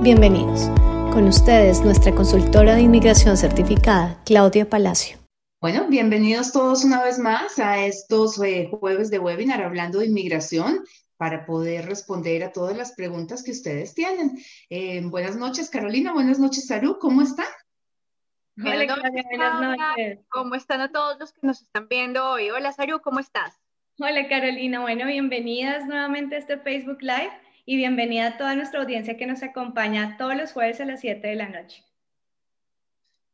Bienvenidos. Con ustedes, nuestra consultora de inmigración certificada, Claudia Palacio. Bueno, bienvenidos todos una vez más a estos eh, jueves de webinar hablando de inmigración para poder responder a todas las preguntas que ustedes tienen. Eh, buenas noches, Carolina. Buenas noches, Saru. ¿Cómo están? Hola, Claudia. Buenas noches. ¿Cómo están a todos los que nos están viendo hoy? Hola, Saru. ¿Cómo estás? Hola, Carolina. Bueno, bienvenidas nuevamente a este Facebook Live y bienvenida a toda nuestra audiencia que nos acompaña todos los jueves a las 7 de la noche.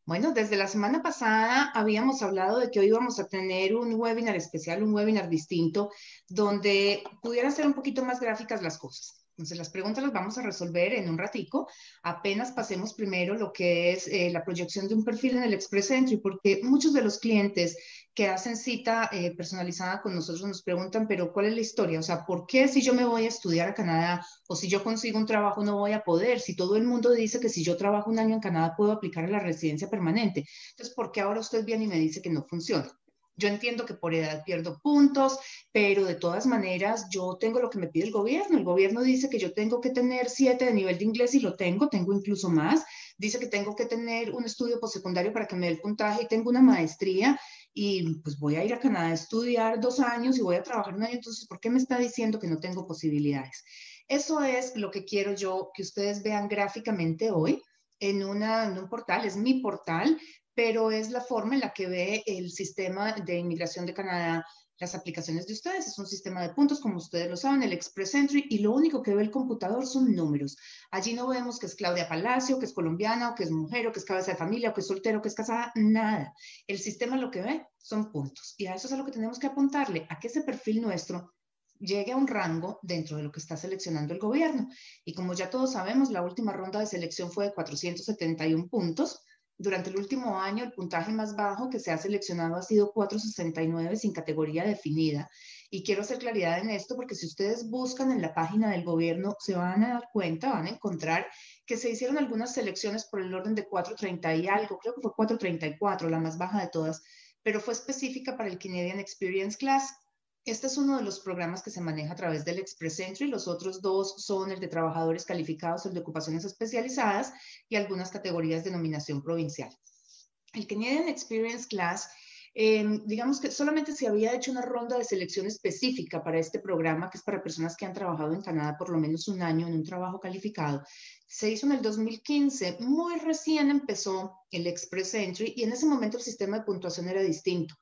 Bueno, desde la semana pasada habíamos hablado de que hoy íbamos a tener un webinar especial, un webinar distinto, donde pudieran ser un poquito más gráficas las cosas. Entonces, las preguntas las vamos a resolver en un ratico. Apenas pasemos primero lo que es eh, la proyección de un perfil en el Express Entry, porque muchos de los clientes que hacen cita eh, personalizada con nosotros nos preguntan, pero ¿cuál es la historia? O sea, ¿por qué si yo me voy a estudiar a Canadá o si yo consigo un trabajo no voy a poder? Si todo el mundo dice que si yo trabajo un año en Canadá puedo aplicar a la residencia permanente. Entonces, ¿por qué ahora usted viene y me dice que no funciona? Yo entiendo que por edad pierdo puntos, pero de todas maneras yo tengo lo que me pide el gobierno. El gobierno dice que yo tengo que tener siete de nivel de inglés y lo tengo, tengo incluso más. Dice que tengo que tener un estudio postsecundario para que me dé el puntaje y tengo una maestría y pues voy a ir a Canadá a estudiar dos años y voy a trabajar un año. Entonces, ¿por qué me está diciendo que no tengo posibilidades? Eso es lo que quiero yo que ustedes vean gráficamente hoy en, una, en un portal, es mi portal, pero es la forma en la que ve el sistema de inmigración de Canadá las aplicaciones de ustedes. Es un sistema de puntos, como ustedes lo saben, el Express Entry, y lo único que ve el computador son números. Allí no vemos que es Claudia Palacio, que es colombiana, o que es mujer, o que es cabeza de familia, o que es soltero, que es casada, nada. El sistema lo que ve son puntos. Y a eso es a lo que tenemos que apuntarle, a que ese perfil nuestro llegue a un rango dentro de lo que está seleccionando el gobierno. Y como ya todos sabemos, la última ronda de selección fue de 471 puntos durante el último año, el puntaje más bajo que se ha seleccionado ha sido 469 sin categoría definida. Y quiero hacer claridad en esto porque si ustedes buscan en la página del gobierno, se van a dar cuenta, van a encontrar que se hicieron algunas selecciones por el orden de 430 y algo, creo que fue 434, la más baja de todas, pero fue específica para el Canadian Experience Class. Este es uno de los programas que se maneja a través del Express Entry. Los otros dos son el de trabajadores calificados, el de ocupaciones especializadas y algunas categorías de nominación provincial. El Canadian Experience Class, em, digamos que solamente se había hecho una ronda de selección específica para este programa, que es para personas que han trabajado en Canadá por lo menos un año en un trabajo calificado. Se hizo en el 2015, muy recién empezó el Express Entry y en ese momento el sistema de puntuación era distinto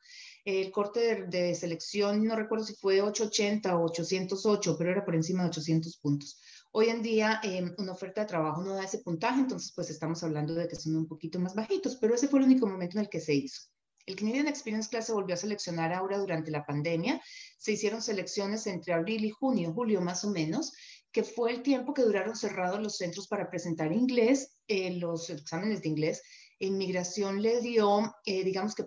el corte de, selección, no recuerdo si fue 880 o 808, pero era por encima de 800 puntos. Hoy en día, em, una oferta de trabajo no da ese puntaje, entonces pues estamos hablando de que son un poquito más bajitos, pero ese fue el único momento en el que se hizo. El Canadian Experience Class se volvió a seleccionar ahora durante la pandemia. Se hicieron selecciones entre abril y junio, julio más o menos, que fue el tiempo que duraron cerrados los centros para presentar inglés, eh, los exámenes de inglés. Inmigración le dio, eh, digamos que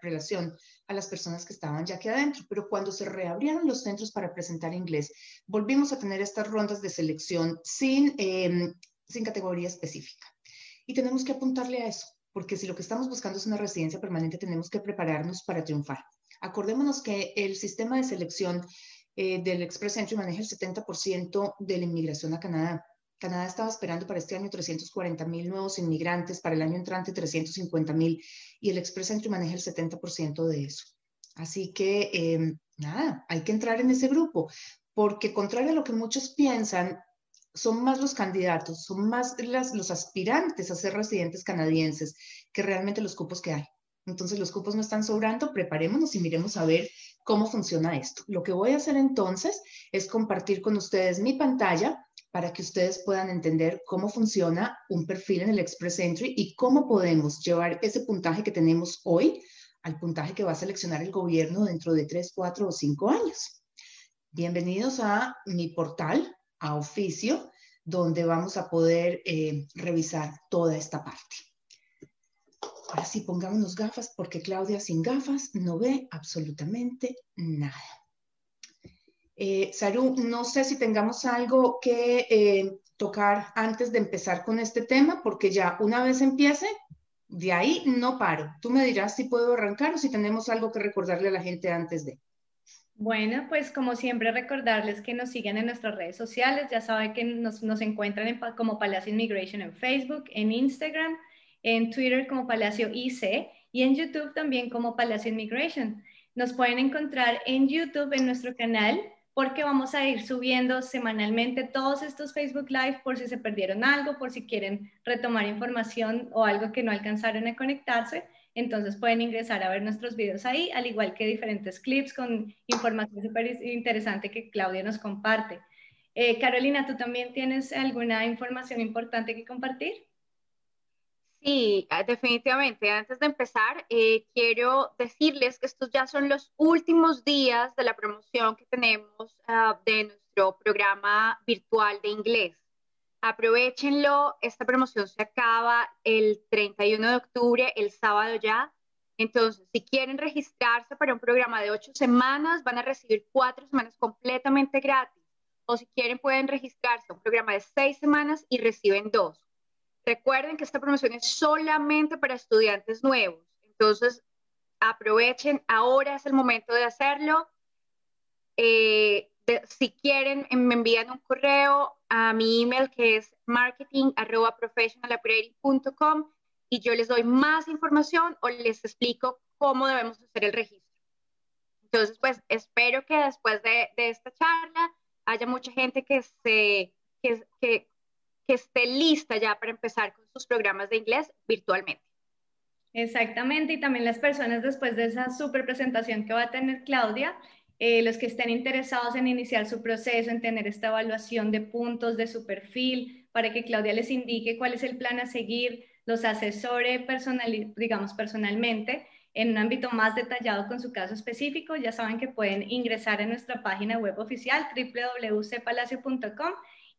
relación a las personas que estaban ya aquí adentro, pero cuando se reabrieron los centros para presentar inglés, volvimos a tener estas rondas de selección sin, em, sin categoría específica. Y tenemos que apuntarle a eso, porque si lo que estamos buscando es una residencia permanente, tenemos que prepararnos para triunfar. Acordémonos que el sistema de selección eh, del Express Entry maneja el 70% de la inmigración a Canadá. Canadá estaba esperando para este año 340 mil nuevos inmigrantes, para el año entrante 350 mil, y el Express Entry maneja el 70% de eso. Así que, em, nada, hay que entrar en ese grupo, porque contrario a lo que muchos piensan, son más los candidatos, son más los aspirantes a ser residentes canadienses que realmente los cupos que hay. Entonces los cupos no están sobrando, preparémonos y miremos a ver cómo funciona esto. Lo que voy a hacer entonces es compartir con ustedes mi pantalla para que ustedes puedan entender cómo funciona un perfil en el Express Entry y cómo podemos llevar ese puntaje que tenemos hoy al puntaje que va a seleccionar el gobierno dentro de tres, cuatro o cinco años. Bienvenidos a mi portal, a oficio, donde vamos a poder eh, revisar toda esta parte. Ahora sí, pongámonos gafas porque Claudia sin gafas no ve absolutamente nada. Eh, Saru, no sé si tengamos algo que eh, tocar antes de empezar con este tema, porque ya una vez empiece, de ahí no paro. Tú me dirás si puedo arrancar o si tenemos algo que recordarle a la gente antes de. Bueno, pues como siempre recordarles que nos sigan en nuestras redes sociales. Ya saben que nos, encuentran como Palacio Immigration en Facebook, en Instagram, en Twitter como Palacio IC y en YouTube también como Palacio Immigration. Nos pueden encontrar en YouTube en nuestro canal porque vamos a ir subiendo semanalmente todos estos Facebook Live por si se perdieron algo, por si quieren retomar información o algo que no alcanzaron a conectarse. Entonces pueden ingresar a ver nuestros videos ahí, al igual que diferentes clips con información súper interesante que Claudia nos comparte. Eh, Carolina, ¿tú también tienes alguna información importante que compartir? Sí, ah, definitivamente. Antes de empezar, eh, quiero decirles que estos ya son los últimos días de la promoción que tenemos ah, de nuestro programa virtual de inglés. Aprovechenlo, esta promoción se acaba el 31 de octubre, el sábado ya. Entonces, si quieren registrarse para un programa de ocho semanas, van a recibir cuatro semanas completamente gratis. O si quieren, pueden registrarse a un programa de seis semanas y reciben dos. Recuerden que esta promoción es solamente para estudiantes nuevos. Entonces, aprovechen, ahora es el momento de hacerlo. Eh, si quieren, me envían un correo a mi email que es marketing.professionalupgrading.com y yo les doy más información o les explico cómo debemos hacer el registro. Entonces, pues espero que después de, esta charla haya mucha gente que, se, que, que esté lista ya para empezar con sus programas de inglés virtualmente. Exactamente, y también las personas después de esa super presentación que va a tener Claudia, eh, los que estén interesados en iniciar su proceso, en tener esta evaluación de puntos de su perfil, para que Claudia les indique cuál es el plan a seguir, los asesore personal, digamos personalmente en un ámbito más detallado con su caso específico, ya saben que pueden ingresar a nuestra página web oficial www.cpalacio.com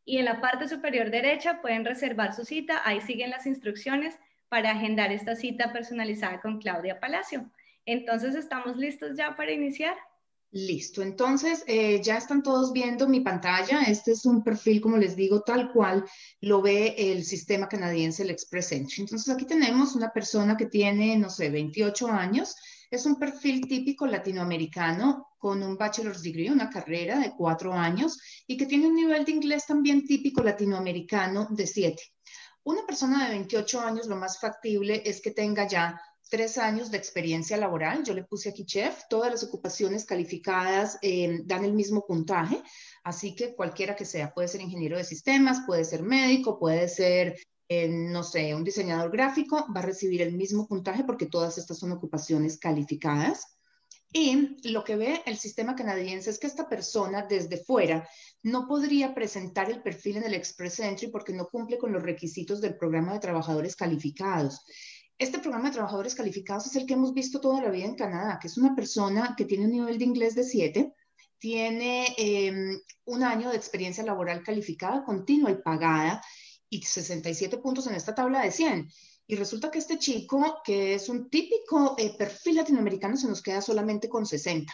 y en la parte superior derecha pueden reservar su cita, ahí siguen las instrucciones para agendar esta cita personalizada con Claudia Palacio. Entonces, ¿estamos listos ya para iniciar? Listo, entonces eh, ya están todos viendo mi pantalla. Este es un perfil, como les digo, tal cual lo ve el sistema canadiense, el Express Entry. Entonces aquí tenemos una persona que tiene, no sé, 28 años. Es un perfil típico latinoamericano con un bachelor's degree, una carrera de cuatro años y que tiene un nivel de inglés también típico latinoamericano de siete. Una persona de 28 años, lo más factible es que tenga ya tres años de experiencia laboral. Yo le puse aquí chef. Todas las ocupaciones calificadas eh, dan el mismo puntaje, así que cualquiera que sea, puede ser ingeniero de sistemas, puede ser médico, puede ser, no sé, un diseñador gráfico, va a recibir el mismo puntaje porque todas estas son ocupaciones calificadas. Y lo que ve el sistema canadiense es que esta persona desde fuera no podría presentar el perfil en el Express Entry porque no cumple con los requisitos del programa de trabajadores calificados. Este programa de trabajadores calificados es el que hemos visto toda la vida en Canadá, que es una persona que tiene un nivel de inglés de 7, tiene em, un año de experiencia laboral calificada, continua y pagada, y 67 puntos en esta tabla de 100. Y resulta que este chico, que es un típico eh, perfil latinoamericano, se nos queda solamente con 60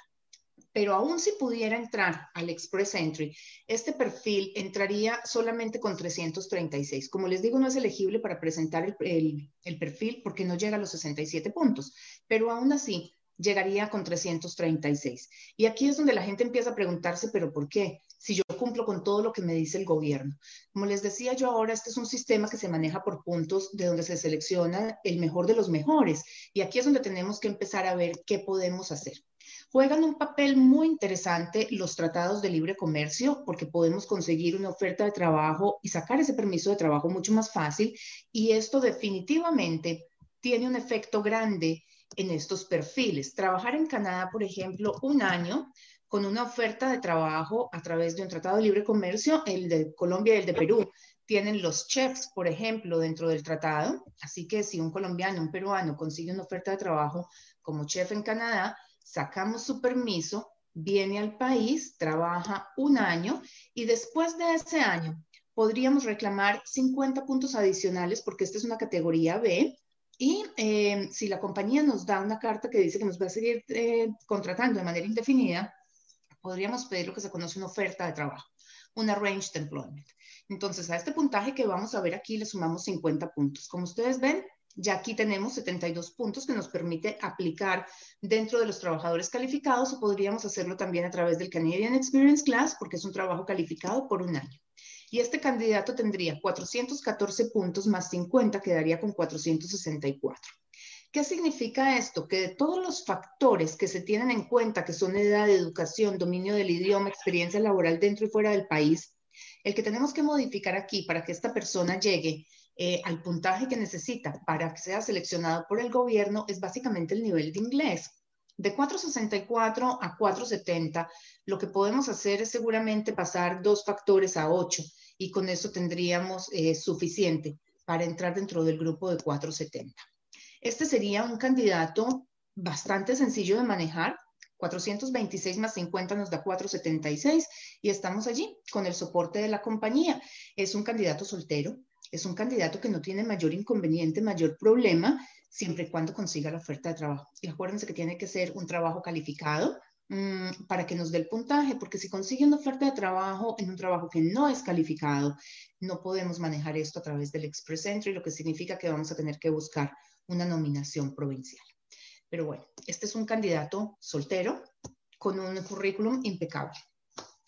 pero aún si pudiera entrar al Express Entry, este perfil entraría solamente con 336. Como les digo, no es elegible para presentar el, perfil porque no llega a los 67 puntos, pero aún así llegaría con 336. Y aquí es donde la gente empieza a preguntarse, pero ¿por qué? Si yo cumplo con todo lo que me dice el gobierno. Como les decía yo ahora, este es un sistema que se maneja por puntos de donde se selecciona el mejor de los mejores. Y aquí es donde tenemos que empezar a ver qué podemos hacer. Juegan un papel muy interesante los tratados de libre comercio porque podemos conseguir una oferta de trabajo y sacar ese permiso de trabajo mucho más fácil y esto definitivamente tiene un efecto grande en estos perfiles. Trabajar en Canadá, por ejemplo, un año con una oferta de trabajo a través de un tratado de libre comercio, el de Colombia y el de Perú, tienen los chefs, por ejemplo, dentro del tratado. Así que si un colombiano, un peruano consigue una oferta de trabajo como chef en Canadá, sacamos su permiso, viene al país, trabaja un año y después de ese año podríamos reclamar 50 puntos adicionales porque esta es una categoría B. Y eh, si la compañía nos da una carta que dice que nos va a seguir eh, contratando de manera indefinida, podríamos pedir lo que se conoce una oferta de trabajo, una arranged employment. Entonces, a este puntaje que vamos a ver aquí le sumamos 50 puntos. Como ustedes ven, Ya aquí tenemos 72 puntos que nos permite aplicar dentro de los trabajadores calificados o podríamos hacerlo también a través del Canadian Experience Class porque es un trabajo calificado por un año. Y este candidato tendría 414 puntos más 50, quedaría con 464. ¿Qué significa esto? Que de todos los factores que se tienen en cuenta, que son edad, educación, dominio del idioma, experiencia laboral dentro y fuera del país, el que tenemos que modificar aquí para que esta persona llegue eh, al puntaje que necesita para que sea seleccionado por el gobierno es básicamente el nivel de inglés. De 464 a 470, lo que podemos hacer es seguramente pasar dos factores a 8 y con eso tendríamos eh, suficiente para entrar dentro del grupo de 470. Este sería un candidato bastante sencillo de manejar. 426 más 50 nos da 476 y estamos allí con el soporte de la compañía. Es un candidato soltero, es un candidato que no tiene mayor inconveniente, mayor problema, siempre y cuando consiga la oferta de trabajo. Y acuérdense que tiene que ser un trabajo calificado, mm, para que nos dé el puntaje, porque si consigue una oferta de trabajo en un trabajo que no es calificado, no podemos manejar esto a través del Express Entry, lo que significa que vamos a tener que buscar una nominación provincial. Pero bueno, este es un candidato soltero con un currículum impecable.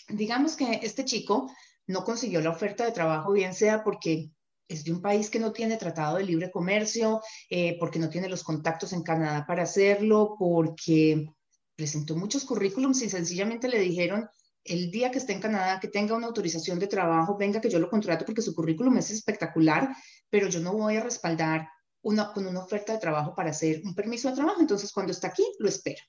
Digamos que este chico no consiguió la oferta de trabajo, bien sea porque es de un país que no tiene tratado de libre comercio, eh, porque no tiene los contactos en Canadá para hacerlo, porque presentó muchos currículums y sencillamente le dijeron el día que esté en Canadá, que tenga una autorización de trabajo, venga que yo lo contrato porque su currículum es espectacular, pero yo no voy a respaldar con una oferta de trabajo para hacer un permiso de trabajo. Entonces, cuando está aquí, lo espera.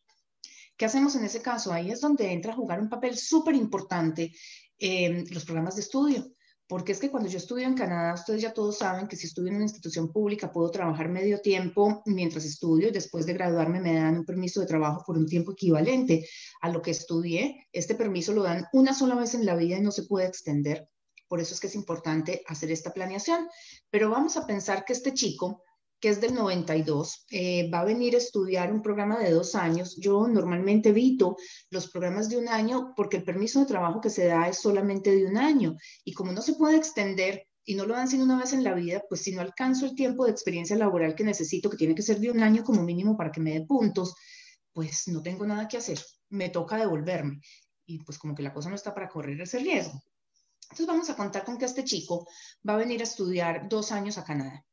¿Qué hacemos en ese caso? Ahí es donde entra a jugar un papel súper importante eh, los programas de estudio. Porque es que cuando yo estudio en Canadá, ustedes ya todos saben que si estudio en una institución pública puedo trabajar medio tiempo mientras estudio y después de graduarme me dan un permiso de trabajo por un tiempo equivalente a lo que estudié. Este permiso lo dan una sola vez en la vida y no se puede extender. Por eso es que es importante hacer esta planeación. Pero vamos a pensar que este chico que es del 92, eh, va a venir a estudiar un programa de dos años. Yo normalmente evito los programas de un año porque el permiso de trabajo que se da es solamente de un año y como no se puede extender y no lo dan sino una vez en la vida, pues si no alcanzo el tiempo de experiencia laboral que necesito, que tiene que ser de un año como mínimo para que me dé puntos, pues no tengo nada que hacer, me toca devolverme y pues como que la cosa no está para correr ese riesgo. Entonces vamos a contar con que este chico va a venir a estudiar dos años a Canadá.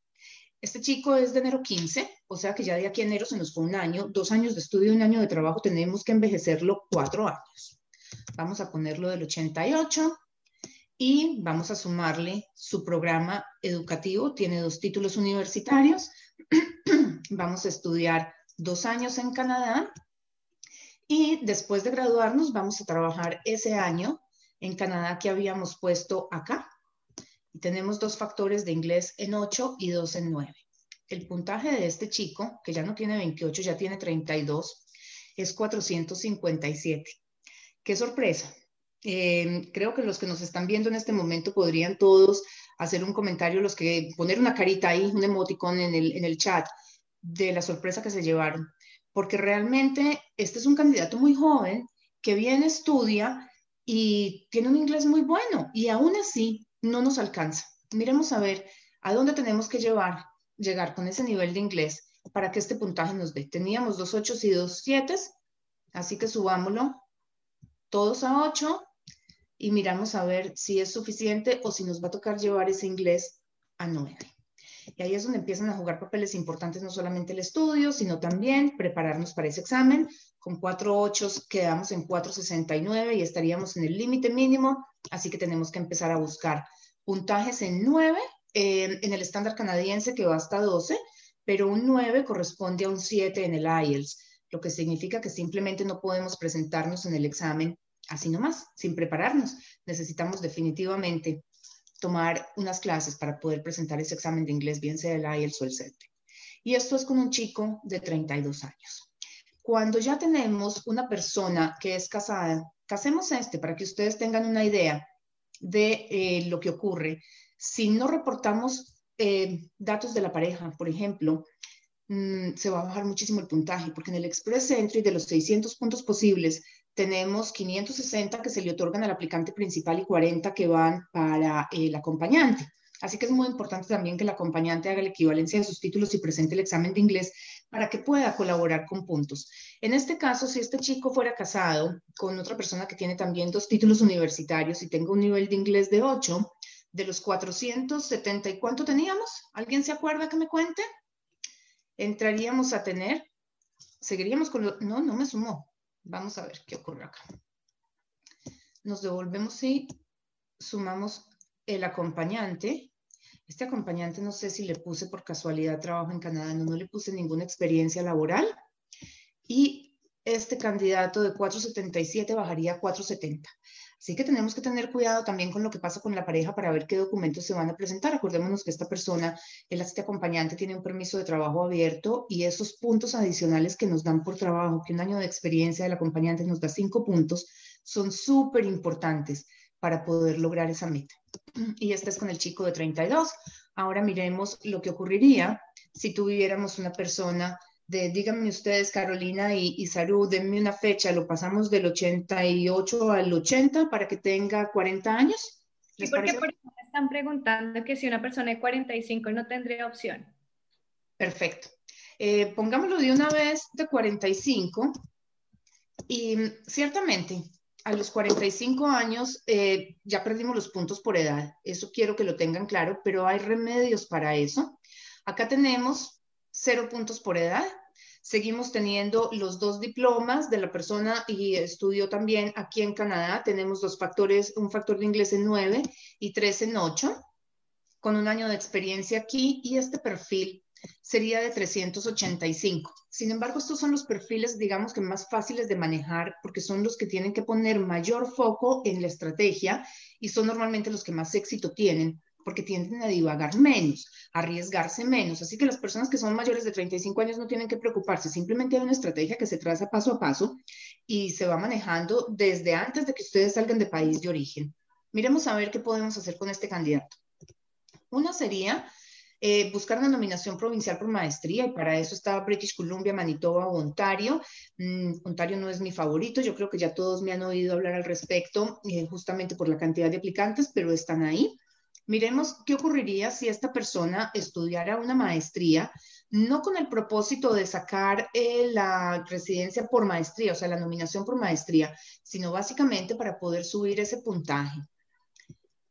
Este chico es de enero 15, o sea que ya de aquí a enero se nos fue un año, dos años de estudio y un año de trabajo, tenemos que envejecerlo cuatro años. Vamos a ponerlo del 88 y vamos a sumarle su programa educativo, tiene dos títulos universitarios, vamos a estudiar dos años en Canadá y después de graduarnos vamos a trabajar ese año en Canadá que habíamos puesto acá y tenemos dos factores de inglés en 8 y dos en 9. El puntaje de este chico, que ya no tiene 28, ya tiene 32, es 457. ¡Qué sorpresa! Eh, creo que los que nos están viendo en este momento podrían todos hacer un comentario, los que poner una carita ahí, un emoticón en el, en el chat de la sorpresa que se llevaron, porque realmente este es un candidato muy joven que viene, estudia y tiene un inglés muy bueno y aún así no nos alcanza. Miremos a ver a dónde tenemos que llevar, llegar con ese nivel de inglés para que este puntaje nos dé. Teníamos dos 8 y dos 7, así que subámoslo todos a 8 y miramos a ver si es suficiente o si nos va a tocar llevar ese inglés a 9. Y ahí es donde empiezan a jugar papeles importantes, no solamente el estudio, sino también prepararnos para ese examen. Con 4 8 quedamos en 469 y estaríamos en el límite mínimo, así que tenemos que empezar a buscar puntajes en 9 eh, en el estándar canadiense que va hasta 12, pero un 9 corresponde a un 7 en el IELTS, lo que significa que simplemente no podemos presentarnos en el examen así nomás, sin prepararnos. Necesitamos definitivamente tomar unas clases para poder presentar ese examen de inglés, bien sea el IELTS o el CET. Y esto es con un chico de 32 años. Cuando ya tenemos una persona que es casada, casemos este para que ustedes tengan una idea de eh, lo que ocurre. Si no reportamos eh, datos de la pareja, por ejemplo, mm, se va a bajar muchísimo el puntaje, porque en el Express Entry de los 600 puntos posibles, tenemos 560 que se le otorgan al aplicante principal y 40 que van para el acompañante. Así que es muy importante también que el acompañante haga la equivalencia de sus títulos y presente el examen de inglés para que pueda colaborar con puntos. En este caso, si este chico fuera casado con otra persona que tiene también dos títulos universitarios y tenga un nivel de inglés de 8, de los 470, ¿y cuánto teníamos? ¿Alguien se acuerda que me cuente? Entraríamos a tener, seguiríamos con lo, no, no me sumó. Vamos a ver qué ocurre acá. Nos devolvemos y sumamos el acompañante este acompañante no sé si le puse por casualidad trabajo en Canadá, no, no le puse ninguna experiencia laboral. Y este candidato de 477 bajaría a 470. Así que tenemos que tener cuidado también con lo que pasa con la pareja para ver qué documentos se van a presentar. Acordémonos que esta persona, el este acompañante, tiene un permiso de trabajo abierto y esos puntos adicionales que nos dan por trabajo, que un año de experiencia del acompañante nos da cinco puntos, son súper importantes para poder lograr esa meta. Y este es con el chico de 32. Ahora miremos lo que ocurriría si tuviéramos una persona de, díganme ustedes, Carolina y, y Saru, denme una fecha, lo pasamos del 88 al 80 para que tenga 40 años. ¿Les porque por ejemplo, están preguntando que si una persona de 45 no tendría opción. Perfecto. Eh, pongámoslo de una vez de 45 y ciertamente a los 45 años eh, ya perdimos los puntos por edad. Eso quiero que lo tengan claro, pero hay remedios para eso. Acá tenemos cero puntos por edad. Seguimos teniendo los dos diplomas de la persona y estudió también aquí en Canadá. Tenemos dos factores, un factor de inglés en 9 y tres en 8, con un año de experiencia aquí y este perfil sería de 385. Sin embargo, estos son los perfiles, digamos que más fáciles de manejar porque son los que tienen que poner mayor foco en la estrategia y son normalmente los que más éxito tienen porque tienden a divagar menos, a arriesgarse menos. Así que las personas que son mayores de 35 años no tienen que preocuparse, simplemente hay una estrategia que se traza paso a paso y se va manejando desde antes de que ustedes salgan de país de origen. Miremos a ver qué podemos hacer con este candidato. Una sería eh, buscar una nominación provincial por maestría y para eso estaba British Columbia, Manitoba Ontario. Mm, Ontario no es mi favorito, yo creo que ya todos me han oído hablar al respecto eh, justamente por la cantidad de aplicantes, pero están ahí. Miremos qué ocurriría si esta persona estudiara una maestría, no con el propósito de sacar eh, la residencia por maestría, o sea, la nominación por maestría, sino básicamente para poder subir ese puntaje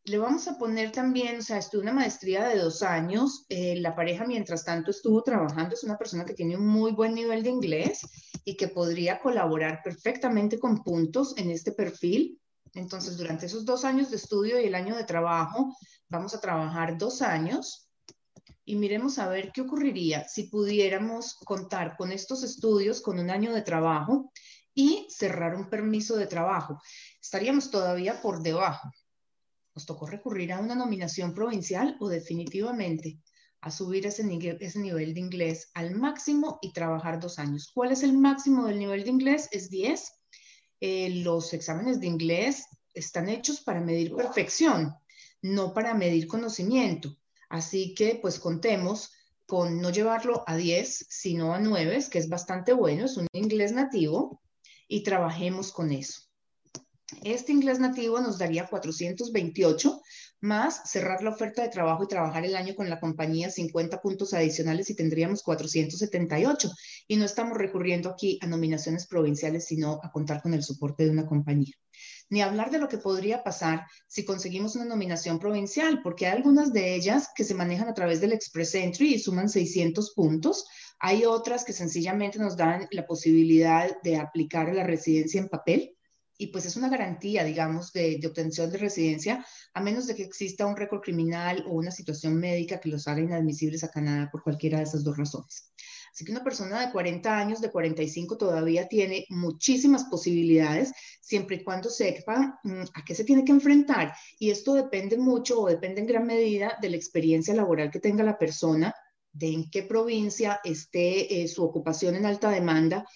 le vamos a poner también, o sea, estuvo una maestría de dos años. Eh, la pareja, mientras tanto, estuvo trabajando. Es una persona que tiene un muy buen nivel de inglés y que podría colaborar perfectamente con puntos en este perfil. Entonces, durante esos dos años de estudio y el año de trabajo, vamos a trabajar dos años y miremos a ver qué ocurriría si pudiéramos contar con estos estudios, con un año de trabajo y cerrar un permiso de trabajo. Estaríamos todavía por debajo nos tocó recurrir a una nominación provincial o definitivamente a subir ese, ese nivel de inglés al máximo y trabajar dos años. ¿Cuál es el máximo del nivel de inglés? Es 10. Eh, los exámenes de inglés están hechos para medir perfección, no para medir conocimiento. Así que pues contemos con no llevarlo a 10, sino a 9, que es bastante bueno, es un inglés nativo, y trabajemos con eso. Este inglés nativo nos daría 428 más cerrar la oferta de trabajo y trabajar el año con la compañía 50 puntos adicionales y tendríamos 478. Y no estamos recurriendo aquí a nominaciones provinciales, sino a contar con el soporte de una compañía. Ni hablar de lo que podría pasar si conseguimos una nominación provincial, porque hay algunas de ellas que se manejan a través del Express Entry y suman 600 puntos. Hay otras que sencillamente nos dan la posibilidad de aplicar la residencia en papel y pues es una garantía, digamos, de, obtención de residencia, a menos de que exista un récord criminal o una situación médica que los haga inadmisibles a Canadá por cualquiera de esas dos razones. Así que una persona de 40 años, de 45, todavía tiene muchísimas posibilidades, siempre y cuando sepa mm, a qué se tiene que enfrentar. Y esto depende mucho o depende en gran medida de la experiencia laboral que tenga la persona, de en qué provincia esté eh, su ocupación en alta demanda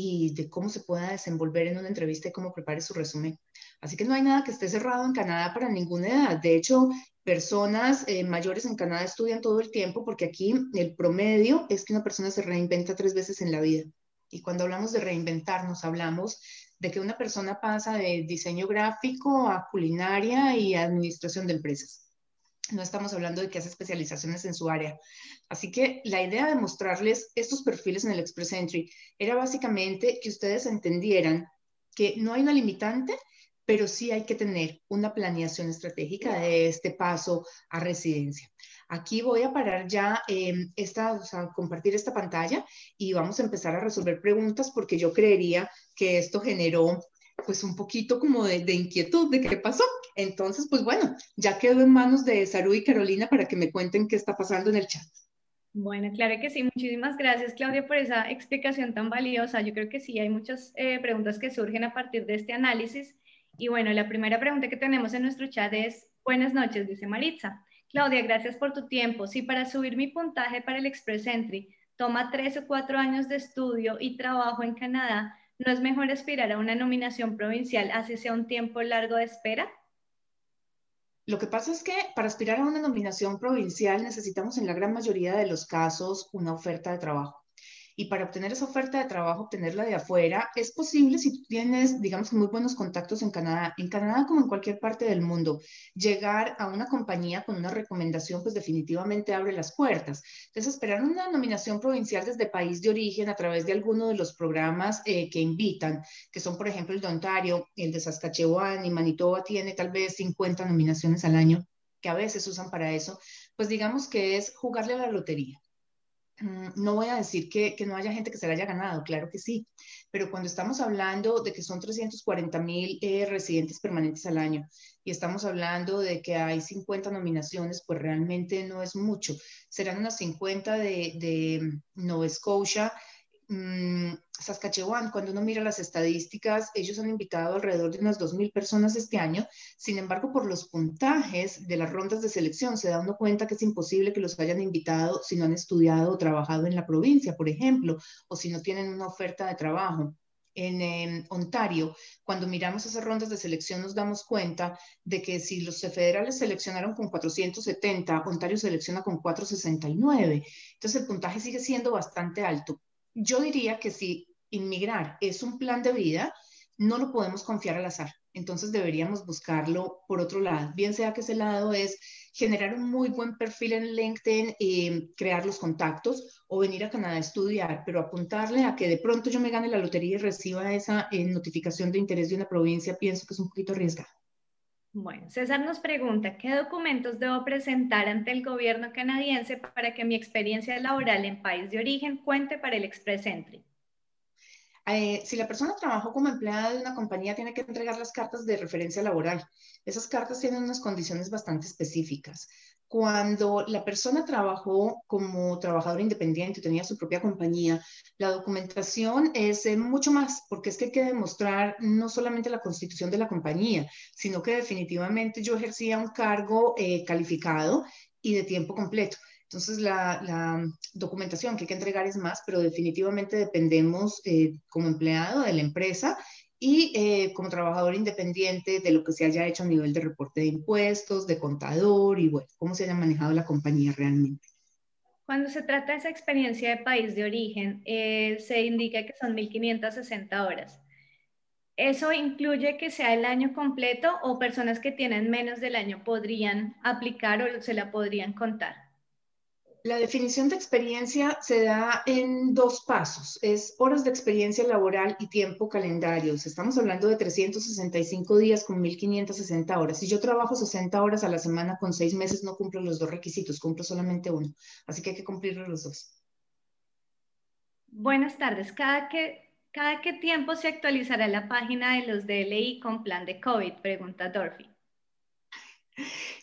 y de cómo se pueda desenvolver en una entrevista y cómo prepare su resumen. Así que no hay nada que esté cerrado en Canadá para ninguna edad. De hecho, personas eh, mayores en Canadá estudian todo el tiempo porque aquí el promedio es que una persona se reinventa tres veces en la vida. Y cuando hablamos de reinventarnos, hablamos de que una persona pasa de diseño gráfico a culinaria y administración de empresas. No estamos hablando de que hace especializaciones en su área. Así que la idea de mostrarles estos perfiles en el Express Entry era básicamente que ustedes entendieran que no hay una limitante, pero sí hay que tener una planeación estratégica de este paso a residencia. Aquí voy a parar ya eh, esta, o sea, compartir esta pantalla y vamos a empezar a resolver preguntas porque yo creería que esto generó pues un poquito como de, inquietud de qué pasó. Entonces, pues bueno, ya quedó en manos de Saru y Carolina para que me cuenten qué está pasando en el chat. Bueno, claro que sí. Muchísimas gracias, Claudia, por esa explicación tan valiosa. Yo creo que sí, hay muchas eh, preguntas que surgen a partir de este análisis. Y bueno, la primera pregunta que tenemos en nuestro chat es, buenas noches, dice Maritza. Claudia, gracias por tu tiempo. Si para subir mi puntaje para el Express Entry toma tres o cuatro años de estudio y trabajo en Canadá, ¿no es mejor aspirar a una nominación provincial así sea un tiempo largo de espera? Lo que pasa es que para aspirar a una nominación provincial necesitamos en la gran mayoría de los casos una oferta de trabajo y para obtener esa oferta de trabajo, obtenerla de afuera, es posible si tú tienes, digamos, muy buenos contactos en Canadá, en Canadá como en cualquier parte del mundo, llegar a una compañía con una recomendación, pues definitivamente abre las puertas. Entonces, esperar una nominación provincial desde país de origen a través de alguno de los programas eh, que invitan, que son, por ejemplo, el de Ontario, el de Saskatchewan y Manitoba tiene tal vez 50 nominaciones al año que a veces usan para eso, pues digamos que es jugarle a la lotería. Mm, no voy a decir que, no haya gente que se la haya ganado, claro que sí, pero cuando estamos hablando de que son 340 mil eh, residentes permanentes al año y estamos hablando de que hay 50 nominaciones, pues realmente no es mucho. Serán unas 50 de, de Nova Scotia, mmm, Saskatchewan, cuando uno mira las estadísticas, ellos han invitado alrededor de unas 2.000 personas este año. Sin embargo, por los puntajes de las rondas de selección, se da uno cuenta que es imposible que los hayan invitado si no han estudiado o trabajado en la provincia, por ejemplo, o si no tienen una oferta de trabajo. En Ontario, cuando miramos esas rondas de selección, nos damos cuenta de que si los federales seleccionaron con 470, Ontario selecciona con 469. Entonces, el puntaje sigue siendo bastante alto yo diría que si inmigrar es un plan de vida, no lo podemos confiar al azar. Entonces deberíamos buscarlo por otro lado, bien sea que ese lado es generar un muy buen perfil en LinkedIn, y crear los contactos o venir a Canadá a estudiar, pero apuntarle a que de pronto yo me gane la lotería y reciba esa eh, notificación de interés de una provincia, pienso que es un poquito arriesgado. Bueno, César nos pregunta, ¿qué documentos debo presentar ante el gobierno canadiense para que mi experiencia laboral en país de origen cuente para el Express Entry? Eh, si la persona trabajó como empleada de una compañía, tiene que entregar las cartas de referencia laboral. Esas cartas tienen unas condiciones bastante específicas. Cuando la persona trabajó como trabajador independiente, tenía su propia compañía, la documentación es eh, mucho más, porque es que hay que demostrar no solamente la constitución de la compañía, sino que definitivamente yo ejercía un cargo eh, calificado y de tiempo completo. Entonces, la, documentación que hay que entregar es más, pero definitivamente dependemos eh, como empleado de la empresa y eh, como trabajador independiente de lo que se haya hecho a nivel de reporte de impuestos, de contador y bueno, cómo se haya manejado la compañía realmente. Cuando se trata de esa experiencia de país de origen, eh, se indica que son 1.560 horas. ¿Eso incluye que sea el año completo o personas que tienen menos del año podrían aplicar o se la podrían contar? La definición de experiencia se da en dos pasos. Es horas de experiencia laboral y tiempo calendario. Estamos hablando de 365 días con 1.560 horas. Si yo trabajo 60 horas a la semana con seis meses, no cumplo los dos requisitos, cumplo solamente uno. Así que hay que cumplir los dos. Buenas tardes. ¿Cada qué, cada qué tiempo se actualizará la página de los DLI con plan de COVID? Pregunta Dorothy.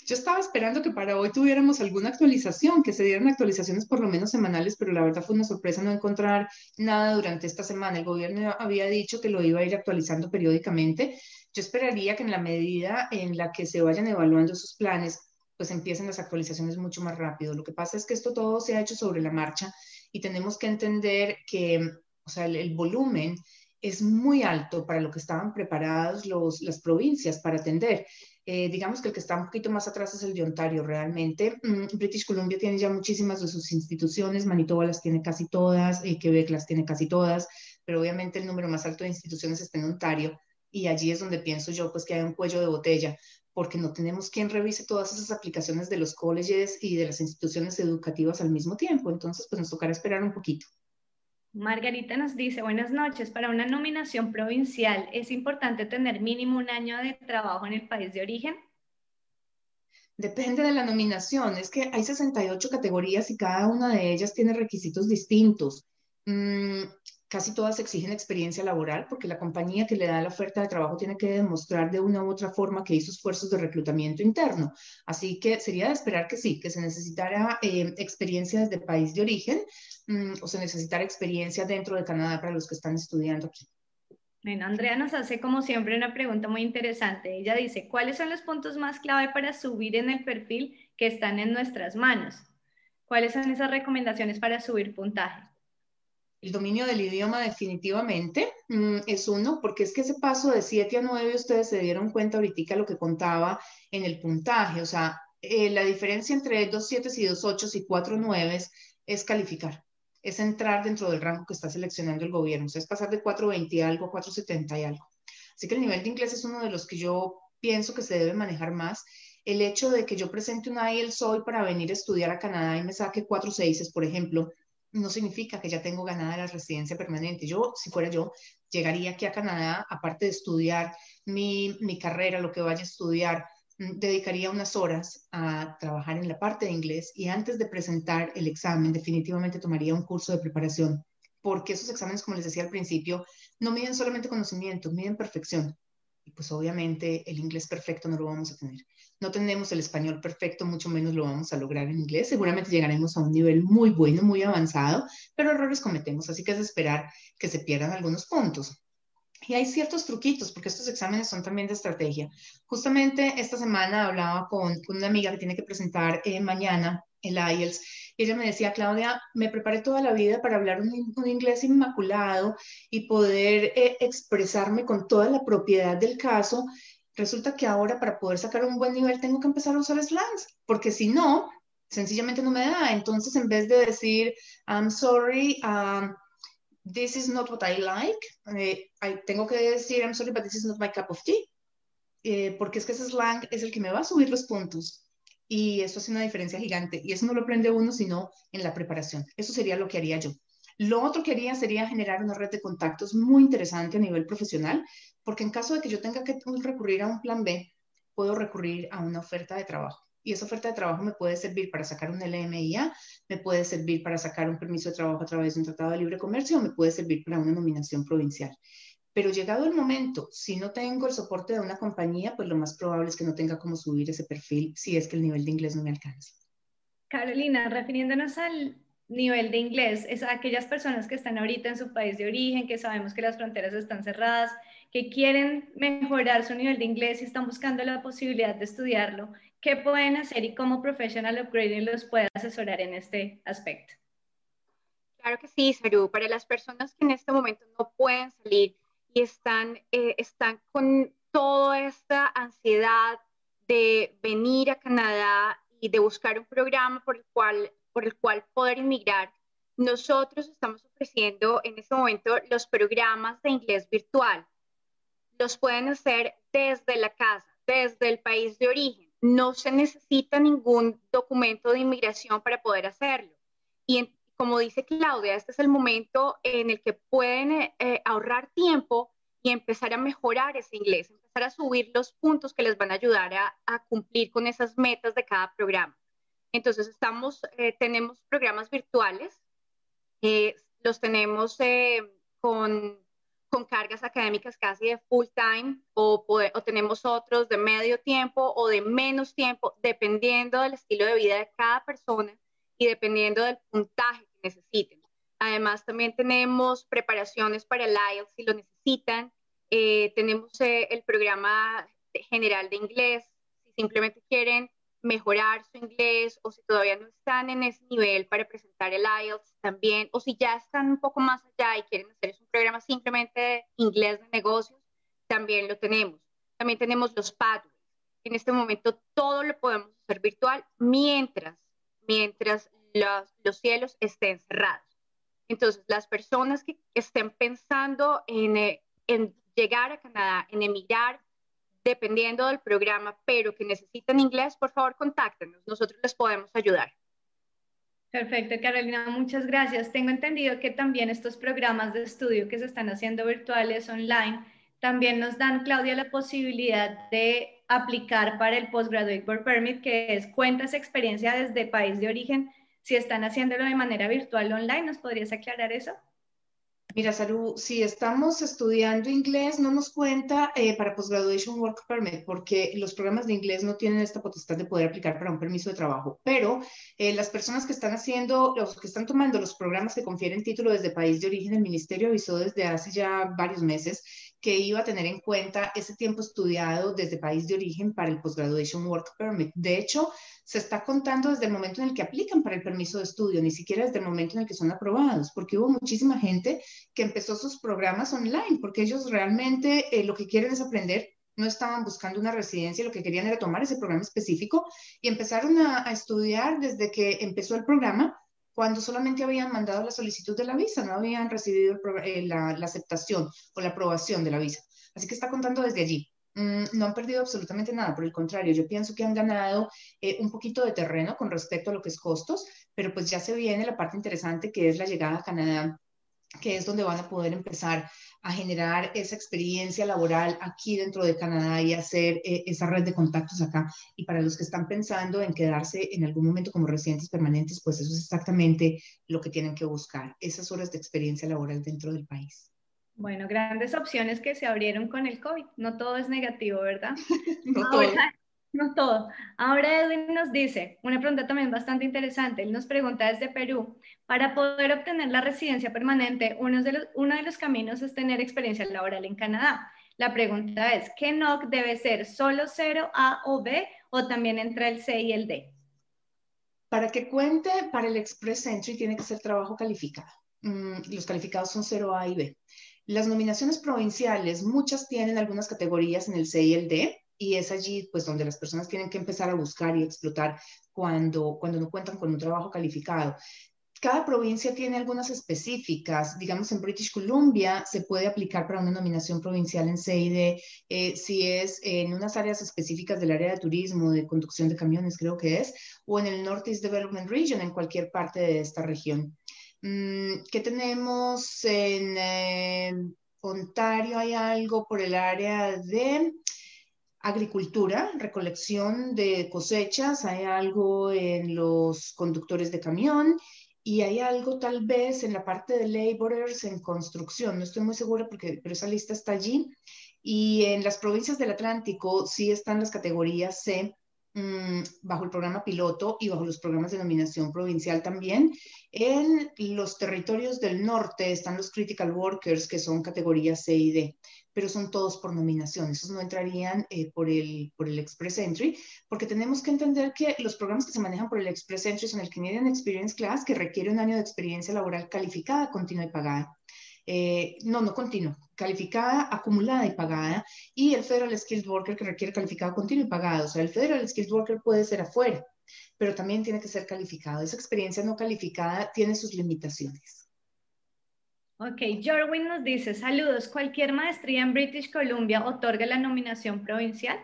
Yo estaba esperando que para hoy tuviéramos alguna actualización, que se dieran actualizaciones por lo menos semanales, pero la verdad fue una sorpresa no encontrar nada durante esta semana. El gobierno había dicho que lo iba a ir actualizando periódicamente. Yo esperaría que en la medida en la que se vayan evaluando esos planes, pues empiecen las actualizaciones mucho más rápido. Lo que pasa es que esto todo se ha hecho sobre la marcha y tenemos que entender que, o sea, el, volumen es muy alto para lo que estaban preparadas las provincias para atender. Eh, digamos que el que está un poquito más atrás es el de Ontario realmente. Mm, British Columbia tiene ya muchísimas de sus instituciones, Manitoba las tiene casi todas, eh, Quebec las tiene casi todas, pero obviamente el número más alto de instituciones está en Ontario y allí es donde pienso yo pues que hay un cuello de botella porque no tenemos quien revise todas esas aplicaciones de los colleges y de las instituciones educativas al mismo tiempo. Entonces, pues nos tocará esperar un poquito. Margarita nos dice, buenas noches, para una nominación provincial, ¿es importante tener mínimo un año de trabajo en el país de origen? Depende de la nominación, es que hay 68 categorías y cada una de ellas tiene requisitos distintos. Mm, casi todas exigen experiencia laboral porque la compañía que le da la oferta de trabajo tiene que demostrar de una u otra forma que hizo esfuerzos de reclutamiento interno. Así que sería de esperar que sí, que se necesitara eh, experiencia desde el país de origen mm, o se necesitara experiencia dentro de Canadá para los que están estudiando aquí. Bueno, Andrea nos hace como siempre una pregunta muy interesante. Ella dice, ¿cuáles son los puntos más clave para subir en el perfil que están en nuestras manos? ¿Cuáles son esas recomendaciones para subir puntaje? El dominio del idioma definitivamente mm, es uno, porque es que ese paso de 7 a 9, ustedes se dieron cuenta ahorita lo que contaba en el puntaje, o sea, eh, la diferencia entre dos 7 y dos 8 y cuatro 9 es calificar, es entrar dentro del rango que está seleccionando el gobierno, o sea, es pasar de 420 y algo, 470 y algo. Así que el nivel de inglés es uno de los que yo pienso que se debe manejar más. El hecho de que yo presente un IELTS hoy para venir a estudiar a Canadá y me saque cuatro seises, por ejemplo, no significa que ya tengo ganada la residencia permanente. Yo, si fuera yo, llegaría aquí a Canadá, aparte de estudiar mi, mi carrera, lo que vaya a estudiar, mm, dedicaría unas horas a trabajar en la parte de inglés y antes de presentar el examen, definitivamente tomaría un curso de preparación, porque esos exámenes, como les decía al principio, no miden solamente conocimiento, miden perfección. Y pues obviamente el inglés perfecto no lo vamos a tener no tenemos el español perfecto, mucho menos lo vamos a lograr en inglés. Seguramente llegaremos a un nivel muy bueno, muy avanzado, pero errores cometemos, así que es esperar que se pierdan algunos puntos. Y hay ciertos truquitos, porque estos exámenes son también de estrategia. Justamente esta semana hablaba con, una amiga que tiene que presentar eh, mañana el IELTS, y ella me decía, Claudia, me preparé toda la vida para hablar un, inglés inmaculado y poder eh, expresarme con toda la propiedad del caso, resulta que ahora para poder sacar un buen nivel tengo que empezar a usar slangs, porque si no, sencillamente no me da. Entonces, en vez de decir, I'm sorry, um, this is not what I like, eh, tengo que decir, I'm sorry, but this is not my cup of tea. Eh, porque es que ese slang es el que me va a subir los puntos. Y eso hace una diferencia gigante. Y eso no lo aprende uno, sino en la preparación. Eso sería lo que haría yo. Lo otro que haría sería generar una red de contactos muy interesante a nivel profesional, porque en caso de que yo tenga que recurrir a un plan B, puedo recurrir a una oferta de trabajo. Y esa oferta de trabajo me puede servir para sacar un LMIA, me puede servir para sacar un permiso de trabajo a través de un tratado de libre comercio o me puede servir para una nominación provincial. Pero llegado el momento, si no tengo el soporte de una compañía, pues lo más probable es que no tenga cómo subir ese perfil si es que el nivel de inglés no me alcanza. Carolina, refiriéndonos al nivel de inglés, es aquellas personas que están ahorita en su país de origen, que sabemos que las fronteras están cerradas, que quieren mejorar su nivel de inglés y están buscando la posibilidad de estudiarlo, ¿qué pueden hacer y cómo Professional Upgrading los puede asesorar en este aspecto? Claro que sí, Saru. Para las personas que en este momento no pueden salir y están, eh, están con toda esta ansiedad de venir a Canadá y de buscar un programa por el cual por el cual poder inmigrar, nosotros estamos ofreciendo en este momento los programas de inglés virtual. Los pueden hacer desde la casa, desde el país de origen. No se necesita ningún documento de inmigración para poder hacerlo. Y como dice Claudia, este es el momento en el que pueden eh, eh, ahorrar tiempo y empezar a mejorar ese inglés, empezar a subir los puntos que les van a ayudar a cumplir con esas metas de cada programa. Entonces, estamos, eh, tenemos programas virtuales, eh, los tenemos eh, con, con, cargas académicas casi de full time o, o, tenemos otros de medio tiempo o de menos tiempo, dependiendo del estilo de vida de cada persona y dependiendo del puntaje que necesiten. Además, también tenemos preparaciones para el IELTS si lo necesitan. tenemos el programa general de inglés, si simplemente quieren mejorar su inglés o si todavía no están en ese nivel para presentar el IELTS también, o si ya están un poco más allá y quieren hacer un programa simplemente de inglés de negocios, también lo tenemos. También tenemos los pathways. En este momento todo lo podemos hacer virtual mientras, mientras los, los cielos estén cerrados. Entonces, las personas que estén pensando en, eh, en llegar a Canadá, en emigrar, dependiendo del programa, pero que necesiten inglés, por favor contáctenos, nosotros les podemos ayudar. Perfecto, Carolina, muchas gracias. Tengo entendido que también estos programas de estudio que se están haciendo virtuales online también nos dan, Claudia, la posibilidad de aplicar para el Postgraduate Work Permit, que es cuentas experiencia desde país de origen. Si están haciéndolo de manera virtual online, ¿nos podrías aclarar eso? Mira, Saru, si estamos estudiando inglés, no nos cuenta eh, para Postgraduation Work Permit, porque los programas de inglés no tienen esta potestad de poder aplicar para un permiso de trabajo. Pero eh, las personas que están haciendo, los que están tomando los programas que confieren título desde país de origen, el ministerio avisó desde hace ya varios meses que iba a tener en cuenta ese tiempo estudiado desde país de origen para el Postgraduation Work Permit. De hecho, se está contando desde el momento en el que aplican para el permiso de estudio, ni siquiera desde el momento en el que son aprobados, porque hubo muchísima gente que empezó sus programas online, porque ellos realmente eh, lo que quieren es aprender no estaban buscando una residencia, lo que querían era tomar ese programa específico y empezaron a, estudiar desde que empezó el programa, cuando solamente habían mandado la solicitud de la visa, no habían recibido eh, la, aceptación o la aprobación de la visa. Así que está contando desde allí. Mm, no han perdido absolutamente nada, por el contrario, yo pienso que han ganado eh, un poquito de terreno con respecto a lo que es costos, pero pues ya se viene la parte interesante que es la llegada a Canadá, que es donde van a poder empezar a generar esa experiencia laboral aquí dentro de Canadá y hacer eh, esa red de contactos acá. Y para los que están pensando en quedarse en algún momento como residentes permanentes, pues eso es exactamente lo que tienen que buscar, esas horas de experiencia laboral dentro del país. Bueno, grandes opciones que se abrieron con el COVID. No todo es negativo, ¿verdad? no todo. No todo. Ahora Edwin nos dice, una pregunta también bastante interesante, él nos pregunta desde Perú, para poder obtener la residencia permanente, uno de los, caminos es tener experiencia laboral en Canadá. La pregunta es, ¿qué NOC debe ser solo 0 A o B o también entre el C y el D? Para que cuente para el Express Entry tiene que ser trabajo calificado. Mm, los calificados son 0 A y B. Las nominaciones provinciales, muchas tienen algunas categorías en el C y el D, y es allí pues donde las personas tienen que empezar a buscar y explotar cuando, cuando no cuentan con un trabajo calificado. Cada provincia tiene algunas específicas. Digamos, en British Columbia se puede aplicar para una nominación provincial en C y D eh, si es en unas áreas específicas del área de turismo, de conducción de camiones, creo que es, o en el Northeast Development Region, en cualquier parte de esta región. Mm, ¿Qué tenemos en eh, Ontario? Hay algo por el área de agricultura, recolección de cosechas, hay algo en los conductores de camión y hay algo tal vez en la parte de laborers en construcción. No estoy muy segura porque pero esa lista está allí. Y en las provincias del Atlántico sí están las categorías C Mm, bajo el programa piloto y bajo los programas de nominación provincial también. En los territorios del norte están los critical workers, que son categorías C y D, pero son todos por nominación. Esos no entrarían eh, por, el, por el Express Entry, porque tenemos que entender que los programas que se manejan por el Express Entry son el Canadian Experience Class, que requiere un año de experiencia laboral calificada, continua y pagada. Eh, no, no continua, calificada, acumulada y pagada, y el Federal Skilled Worker que requiere calificado continuo y pagado. O sea, el Federal Skilled Worker puede ser afuera, pero también tiene que ser calificado. Esa experiencia no calificada tiene sus limitaciones. Ok, Jorwin nos dice, saludos, ¿cualquier maestría en British Columbia otorga la nominación provincial?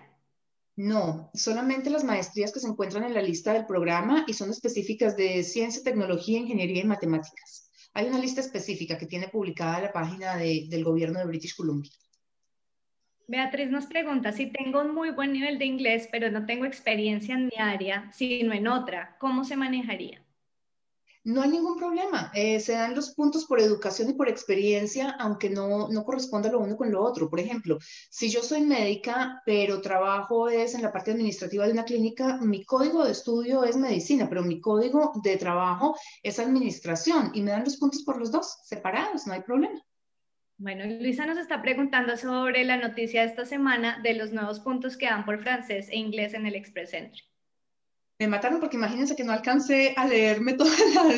No, solamente las maestrías que se encuentran en la lista del programa y son específicas de ciencia, tecnología, ingeniería y matemáticas. Hay una lista específica que tiene publicada la página del gobierno de British Columbia. Beatriz nos pregunta, si tengo un muy buen nivel de inglés, pero no tengo experiencia en mi área, sino en otra, ¿cómo se manejaría? No hay ningún problema. Eh, se dan los puntos por educación y por experiencia, aunque no, no corresponda lo uno con lo otro. Por ejemplo, si yo soy médica, pero trabajo es en la parte administrativa de una clínica, mi código de estudio es medicina, pero mi código de trabajo es administración y me dan los puntos por los dos, separados, no hay problema. Bueno, Luisa nos está preguntando sobre la noticia de esta semana de los nuevos puntos que dan por francés e inglés en el Express Entry me mataron porque imagínense que no alcancé a leerme toda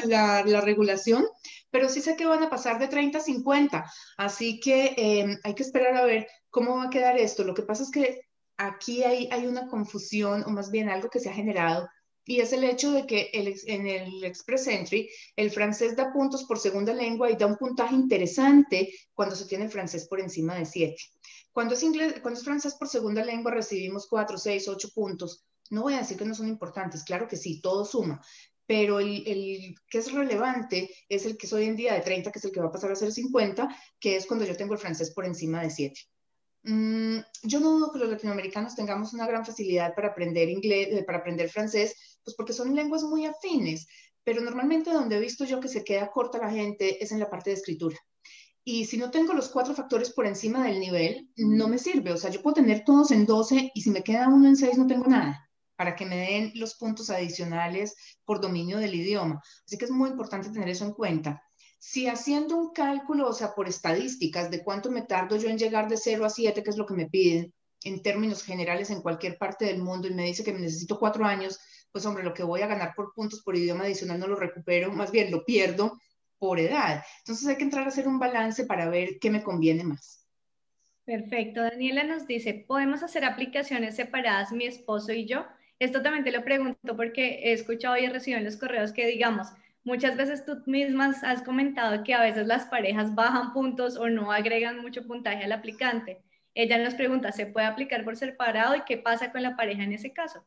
la, regulación, pero sí sé que van a pasar de 30 a 50, así que em, hay que esperar a ver cómo va a quedar esto. Lo que pasa es que aquí hay, hay una confusión, o más bien algo que se ha generado y es el hecho de que en el Express Entry el francés da puntos por segunda lengua y da un puntaje interesante cuando se tiene el francés por encima de 7. Cuando es, inglés, cuando es francés por segunda lengua recibimos 4, 6, 8 puntos. No voy a decir que no son importantes, claro que sí, todo suma, pero el, el, que es relevante es el que es hoy en día de 30, que es el que va a pasar a ser 50, que es cuando yo tengo el francés por encima de 7. Mm, yo no dudo que los latinoamericanos tengamos una gran facilidad para aprender inglés, eh, para aprender francés, pues porque son lenguas muy afines, pero normalmente donde he visto yo que se queda corta la gente es en la parte de escritura. Y si no tengo los cuatro factores por encima del nivel, no me sirve. O sea, yo puedo tener todos en 12 y si me queda uno en 6 no tengo nada para que me den los puntos adicionales por dominio del idioma. Así que es muy importante tener eso en cuenta. Si haciendo un cálculo, o sea, por estadísticas de cuánto me tardo yo en llegar de 0 a 7, que es lo que me piden en términos generales en cualquier parte del mundo, y me dice que me necesito cuatro años, pues hombre, lo que voy a ganar por puntos por idioma adicional no lo recupero, más bien lo pierdo por edad. Entonces hay que entrar a hacer un balance para ver qué me conviene más. Perfecto. Daniela nos dice, ¿podemos hacer aplicaciones separadas mi esposo y yo? Esto también te lo pregunto porque he escuchado y he recibido en los correos que, digamos, muchas veces tú mismas has comentado que a veces las parejas bajan puntos o no agregan mucho puntaje al aplicante. Ella nos pregunta, ¿se puede aplicar por separado y qué pasa con la pareja en ese caso?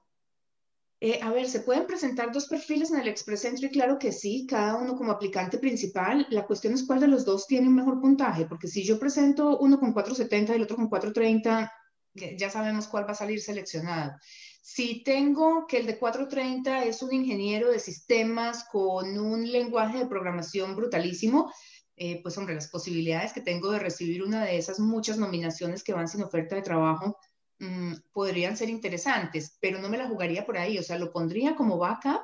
Eh, a ver, ¿se pueden presentar dos perfiles en el Express Entry? Claro que sí, cada uno como aplicante principal. La cuestión es cuál de los dos tiene un mejor puntaje, porque si yo presento uno con 470 y el otro con 430, ya sabemos cuál va a salir seleccionado. Si tengo que el de 430 es un ingeniero de sistemas con un lenguaje de programación brutalísimo, eh, pues hombre, las posibilidades que tengo de recibir una de esas muchas nominaciones que van sin oferta de trabajo mm, podrían ser interesantes, pero no me la jugaría por ahí, o sea, lo pondría como backup,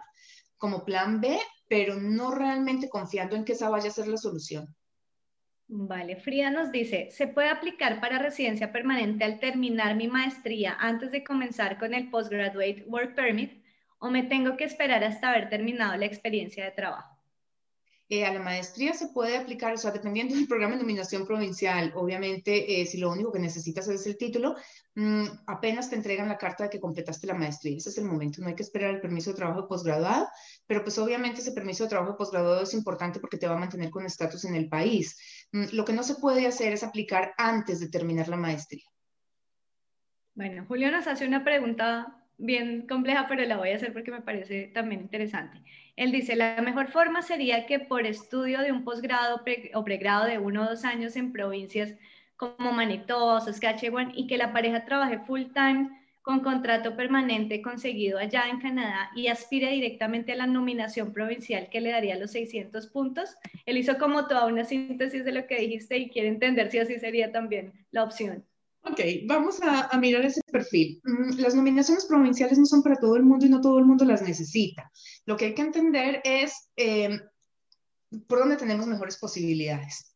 como plan B, pero no realmente confiando en que esa vaya a ser la solución. Vale, Frida nos dice, ¿se puede aplicar para residencia permanente al terminar mi maestría antes de comenzar con el Postgraduate Work Permit o me tengo que esperar hasta haber terminado la experiencia de trabajo? Eh, a la maestría se puede aplicar, o sea, dependiendo del programa de nominación provincial, obviamente, eh, si lo único que necesitas es el título, mm, apenas te entregan la carta de que completaste la maestría. Ese es el momento, no hay que esperar el permiso de trabajo de posgraduado, pero pues obviamente ese permiso de trabajo de posgraduado es importante porque te va a mantener con estatus en el país. Mm, lo que no se puede hacer es aplicar antes de terminar la maestría. Bueno, Julio nos hace una pregunta bien compleja, pero la voy a hacer porque me parece también interesante. Él dice, la mejor forma sería que por estudio de un posgrado o pregrado de uno o dos años en provincias como Manitoba o Saskatchewan y que la pareja trabaje full time con contrato permanente conseguido allá en Canadá y aspire directamente a la nominación provincial que le daría los 600 puntos. Él hizo como toda una síntesis de lo que dijiste y quiere entender si así sería también la opción. Ok, vamos a, mirar ese perfil. Mm, las nominaciones provinciales no son para todo el mundo y no todo el mundo las necesita. Lo que hay que entender es em, por dónde tenemos mejores posibilidades.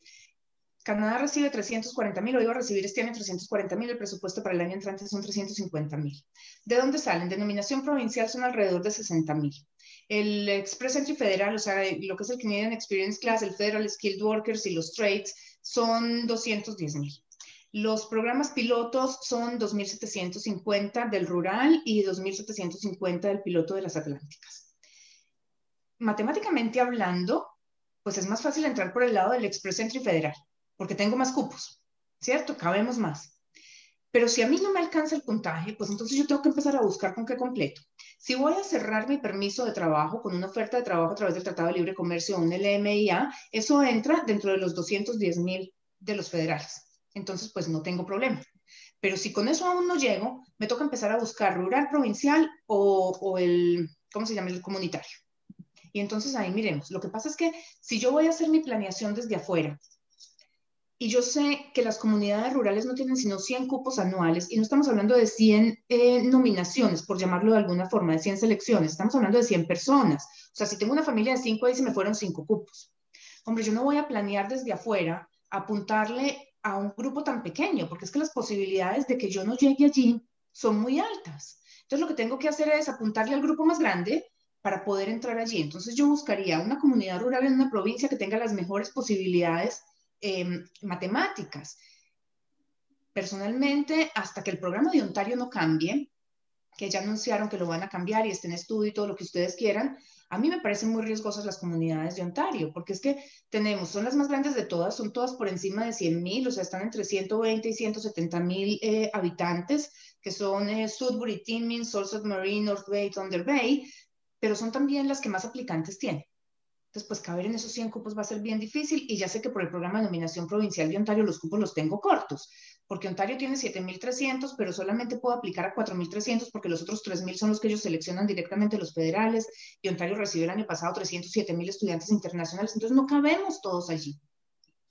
Canadá recibe 340 mil, o iba a recibir este año 340 mil, el presupuesto para el año entrante son 350 mil. ¿De dónde salen? De nominación provincial son alrededor de 60 mil. El Express Entry Federal, o sea, lo que es el Canadian Experience Class, el Federal Skilled Workers y los Trades son 210 mil. Los programas pilotos son 2.750 del rural y 2.750 del piloto de las Atlánticas. Matemáticamente hablando, pues es más fácil entrar por el lado del Express Entry Federal, porque tengo más cupos, ¿cierto? Cabemos más. Pero si a mí no me alcanza el puntaje, pues entonces yo tengo que empezar a buscar con qué completo. Si voy a cerrar mi permiso de trabajo con una oferta de trabajo a través del Tratado de Libre Comercio un LMIA, eso entra dentro de los 210 mil de los federales entonces pues no tengo problema. Pero si con eso aún no llego, me toca empezar a buscar rural, provincial o, el, ¿cómo se llama? El comunitario. Y entonces ahí miremos. Lo que pasa es que si yo voy a hacer mi planeación desde afuera y yo sé que las comunidades rurales no tienen sino 100 cupos anuales y no estamos hablando de 100 eh, nominaciones, por llamarlo de alguna forma, de 100 selecciones, estamos hablando de 100 personas. O sea, si tengo una familia de 5, ahí se me fueron 5 cupos. Hombre, yo no voy a planear desde afuera, apuntarle a un grupo tan pequeño, porque es que las posibilidades de que yo no llegue allí son muy altas. Entonces lo que tengo que hacer es apuntarle al grupo más grande para poder entrar allí. Entonces yo buscaría una comunidad rural en una provincia que tenga las mejores posibilidades em, matemáticas. Personalmente, hasta que el programa de Ontario no cambie, que ya anunciaron que lo van a cambiar y está en estudio todo lo que ustedes quieran, a mí me parecen muy riesgosas las comunidades de Ontario, porque es que tenemos, son las más grandes de todas, son todas por encima de 100 mil, o sea, están entre 120 y 170 mil eh, habitantes, que son eh, Sudbury, Timmins, Sault Marine, North Bay, Thunder Bay, pero son también las que más aplicantes tienen. Entonces, pues caber en esos 100 cupos va a ser bien difícil y ya sé que por el programa de nominación provincial de Ontario los cupos los tengo cortos, porque Ontario tiene 7.300, pero solamente puedo aplicar a 4.300 porque los otros 3.000 son los que ellos seleccionan directamente los federales y Ontario recibió el año pasado 307.000 estudiantes internacionales, entonces no cabemos todos allí.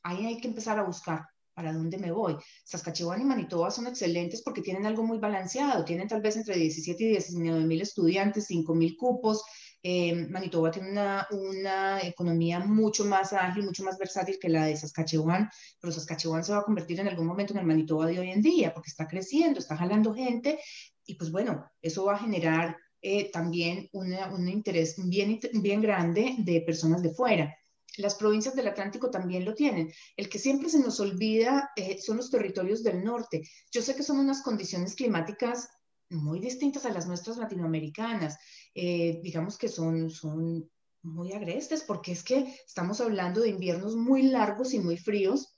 Ahí hay que empezar a buscar para dónde me voy. Saskatchewan y Manitoba son excelentes porque tienen algo muy balanceado, tienen tal vez entre 17 y 19 mil estudiantes, 5 mil cupos. Eh, Manitoba tiene una, una, economía mucho más ágil, mucho más versátil que la de Saskatchewan, pero Saskatchewan se va a convertir en algún momento en el Manitoba de hoy en día porque está creciendo, está jalando gente y pues bueno, eso va a generar eh, también un interés bien, bien grande de personas de fuera. Las provincias del Atlántico también lo tienen. El que siempre se nos olvida eh, son los territorios del norte. Yo sé que son unas condiciones climáticas muy distintas a las nuestras latinoamericanas. Eh, digamos que son, son muy agrestes porque es que estamos hablando de inviernos muy largos y muy fríos,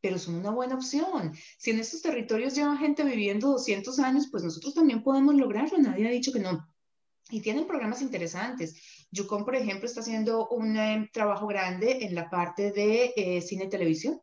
pero son una buena opción. Si en estos territorios lleva gente viviendo 200 años, pues nosotros también podemos lograrlo. Nadie ha dicho que no. Y tienen programas interesantes. Yukon, por ejemplo, está haciendo un eh, trabajo grande en la parte de eh, cine y televisión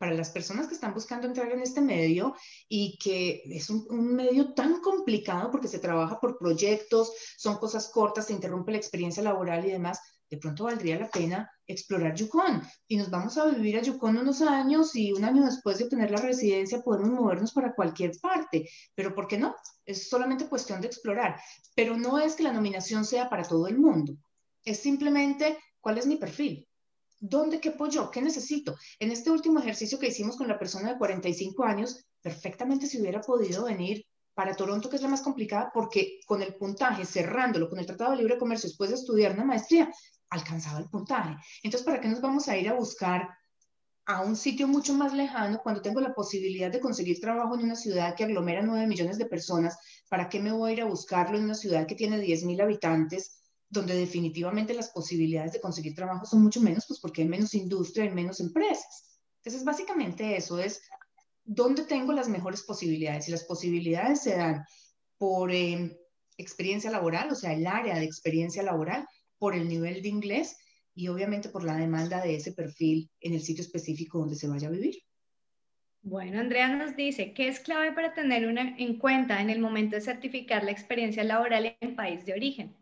para las personas que están buscando entrar en este medio y que es un, medio tan complicado porque se trabaja por proyectos, son cosas cortas, se interrumpe la experiencia laboral y demás, de pronto valdría la pena explorar Yukon. Y nos vamos a vivir a Yukon unos años y un año después de obtener la residencia podemos movernos para cualquier parte. Pero ¿por qué no? Es solamente cuestión de explorar. Pero no es que la nominación sea para todo el mundo. Es simplemente cuál es mi perfil. ¿Dónde quepo yo? ¿Qué necesito? En este último ejercicio que hicimos con la persona de 45 años, perfectamente se hubiera podido venir para Toronto, que es la más complicada, porque con el puntaje, cerrándolo con el Tratado de Libre Comercio después de estudiar una maestría, alcanzaba el puntaje. Entonces, ¿para qué nos vamos a ir a buscar a un sitio mucho más lejano cuando tengo la posibilidad de conseguir trabajo en una ciudad que aglomera 9 millones de personas? ¿Para qué me voy a ir a buscarlo en una ciudad que tiene 10 mil habitantes, donde definitivamente las posibilidades de conseguir trabajo son mucho menos, pues porque hay menos industria, hay menos empresas? Entonces, básicamente eso es dónde tengo las mejores posibilidades. Y las posibilidades se dan por eh, experiencia laboral, o sea, el área de experiencia laboral, por el nivel de inglés y obviamente por la demanda de ese perfil en el sitio específico donde se vaya a vivir. Bueno, Andrea nos dice, ¿qué es clave para tener una en cuenta en el momento de certificar la experiencia laboral en país de origen?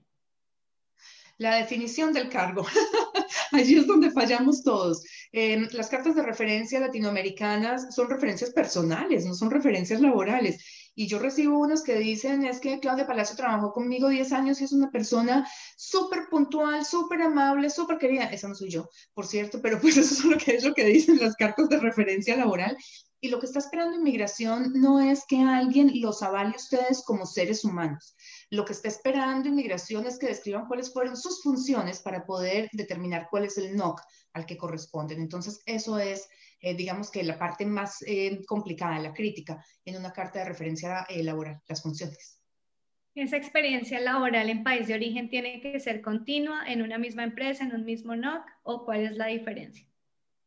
La definición del cargo. Allí es donde fallamos todos. Em, las cartas de referencia latinoamericanas son referencias personales, no son referencias laborales. Y yo recibo unas que dicen, es que Claudia Palacio trabajó conmigo 10 años y es una persona súper puntual, súper amable, súper querida. Esa no soy yo, por cierto, pero pues eso es lo que es que dicen las cartas de referencia laboral. Y lo que está esperando inmigración no es que alguien los avale ustedes como seres humanos. Lo que está esperando inmigración es que describan cuáles fueron sus funciones para poder determinar cuál es el NOC al que corresponden. Entonces, eso es eh, digamos que la parte más eh, complicada, la crítica, en una carta de referencia eh, laboral, las funciones. ¿Esa experiencia laboral en país de origen tiene que ser continua en una misma empresa, en un mismo NOC, o cuál es la diferencia?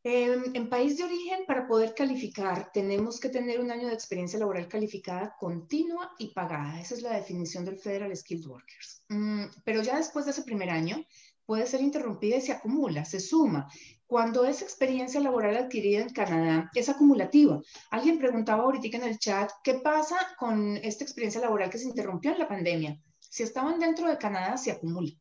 En país de origen, para poder calificar, tenemos que tener un año de experiencia laboral calificada continua y pagada. Esa es la definición del Federal Skilled Workers. Mm, pero ya después de ese primer año, puede ser interrumpida y se acumula, se suma. Cuando esa experiencia laboral adquirida en Canadá es acumulativa. Alguien preguntaba ahorita en el chat, ¿qué pasa con esta experiencia laboral que se interrumpió en la pandemia? Si estaban dentro de Canadá, se acumula.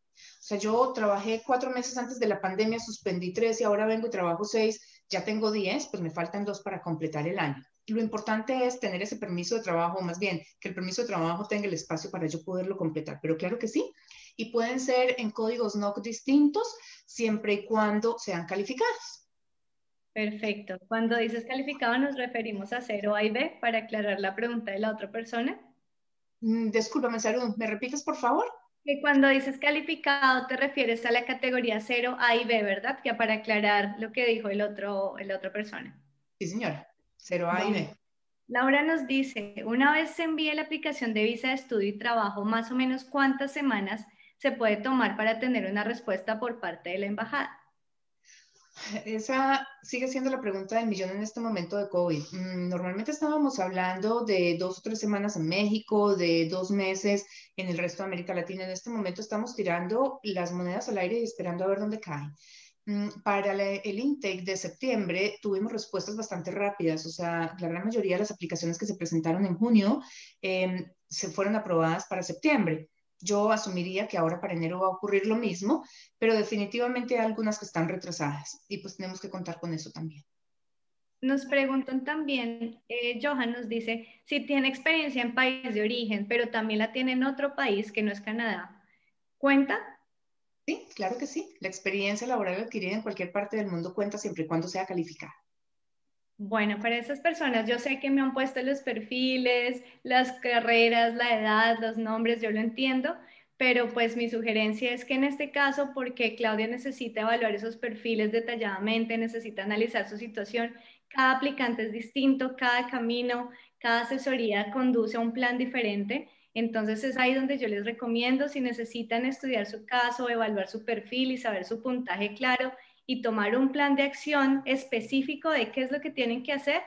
O sea, yo trabajé cuatro meses antes de la pandemia, suspendí tres y ahora vengo y trabajo seis, ya tengo diez, pues me faltan dos para completar el año. Lo importante es tener ese permiso de trabajo, más bien, que el permiso de trabajo tenga el espacio para yo poderlo completar. Pero claro que sí, y pueden ser en códigos NOC distintos siempre y cuando sean calificados. Perfecto. Cuando dices calificado nos referimos a 0 A y B para aclarar la pregunta de la otra persona. Mm, discúlpame, Salud, ¿me repites por favor? Que cuando dices calificado te refieres a la categoría 0 A y B, ¿verdad? Que para aclarar lo que dijo el otro, el otra persona. Sí, señora. 0 A y B. Laura nos dice, una vez se envíe la aplicación de visa de estudio y trabajo, más o menos cuántas semanas se puede tomar para tener una respuesta por parte de la embajada. Esa sigue siendo la pregunta del millón en este momento de COVID. Mm, normalmente estábamos hablando de dos o tres semanas en México, de dos meses en el resto de América Latina. En este momento estamos tirando las monedas al aire y esperando a ver dónde caen. Mm, para el intake de septiembre tuvimos respuestas bastante rápidas, o sea, la gran mayoría de las aplicaciones que se presentaron en junio em, se fueron aprobadas para septiembre. Yo asumiría que ahora para enero va a ocurrir lo mismo, pero definitivamente hay algunas que están retrasadas y pues tenemos que contar con eso también. Nos preguntan también, eh, Johan nos dice, si tiene experiencia en país de origen, pero también la tiene en otro país que no es Canadá, ¿cuenta? Sí, claro que sí. La experiencia laboral adquirida en cualquier parte del mundo cuenta siempre y cuando sea calificada. Bueno, para esas personas, yo sé que me han puesto los perfiles, las carreras, la edad, los nombres, yo lo entiendo, pero pues mi sugerencia es que en este caso, porque Claudia necesita evaluar esos perfiles detalladamente, necesita analizar su situación, cada aplicante es distinto, cada camino, cada asesoría conduce a un plan diferente. Entonces es ahí donde yo les recomiendo, si necesitan estudiar su caso, evaluar su perfil y saber su puntaje claro y tomar un plan de acción específico de qué es lo que tienen que hacer,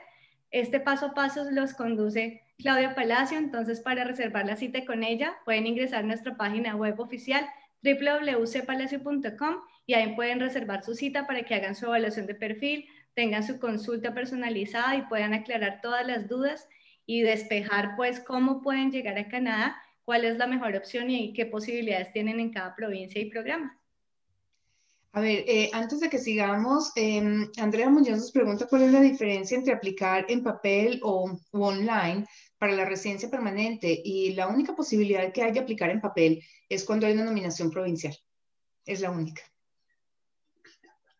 este paso a paso los conduce Claudia Palacio. Entonces, para reservar la cita con ella, pueden ingresar a nuestra página web oficial www.cpalacio.com y ahí pueden reservar su cita para que hagan su evaluación de perfil, tengan su consulta personalizada y puedan aclarar todas las dudas y despejar pues cómo pueden llegar a Canadá, cuál es la mejor opción y qué posibilidades tienen en cada provincia y programa. A ver, eh, antes de que sigamos, em, Andrea Muñoz nos pregunta cuál es la diferencia entre aplicar en papel o, online para la residencia permanente y la única posibilidad que hay de aplicar en papel es cuando hay una nominación provincial. Es la única.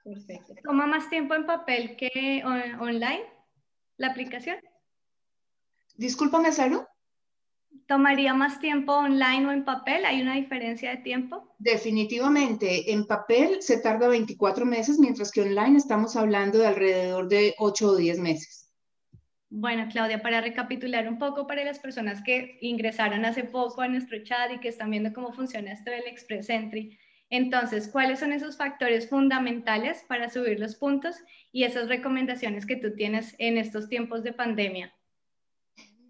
Perfecto. ¿Toma más tiempo en papel que online la aplicación? Discúlpame, Saro. ¿Tomaría más tiempo online o en papel? ¿Hay una diferencia de tiempo? Definitivamente. En papel se tarda 24 meses, mientras que online estamos hablando de alrededor de 8 o 10 meses. Bueno, Claudia, para recapitular un poco para las personas que ingresaron hace poco a nuestro chat y que están viendo cómo funciona esto del Express Entry, entonces, ¿cuáles son esos factores fundamentales para subir los puntos y esas recomendaciones que tú tienes en estos tiempos de pandemia?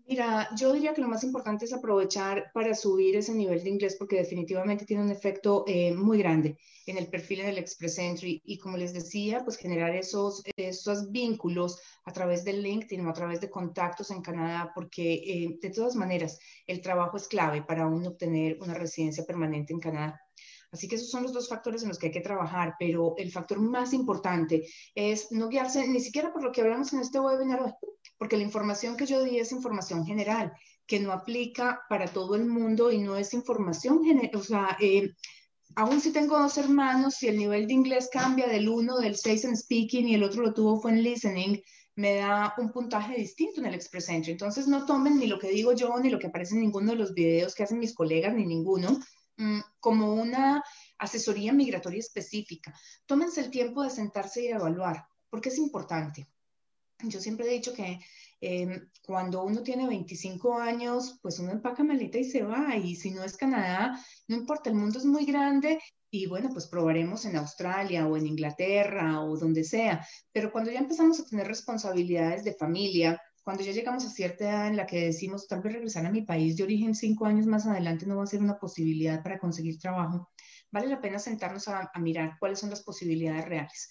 Mira, yo diría que lo más importante es aprovechar para subir ese nivel de inglés porque definitivamente tiene un efecto eh, muy grande en el perfil del Express Entry y como les decía, pues generar esos, esos vínculos a través del LinkedIn o a través de contactos en Canadá porque eh, de todas maneras el trabajo es clave para uno obtener una residencia permanente en Canadá. Así que esos son los dos factores en los que hay que trabajar, pero el factor más importante es no guiarse ni siquiera por lo que hablamos en este webinar hoy, porque la información que yo di es información general, que no aplica para todo el mundo y no es información general, o sea, eh, aún si tengo dos hermanos, si el nivel de inglés cambia del 1, del 6 en speaking y el otro lo tuvo fue en listening, me da un puntaje distinto en el Express Entry. Entonces no tomen ni lo que digo yo, ni lo que aparece en ninguno de los videos que hacen mis colegas, ni ninguno, como una asesoría migratoria específica. Tómense el tiempo de sentarse y evaluar, porque es importante. Yo siempre he dicho que em, cuando uno tiene 25 años, pues uno empaca maleta y se va. Y si no es Canadá, no importa, el mundo es muy grande y bueno, pues probaremos en Australia o en Inglaterra o donde sea. Pero cuando ya empezamos a tener responsabilidades de familia, cuando ya llegamos a cierta edad en la que decimos, tal vez regresar a mi país de origen cinco años más adelante no va a ser una posibilidad para conseguir trabajo, vale la pena sentarnos a mirar cuáles son las posibilidades reales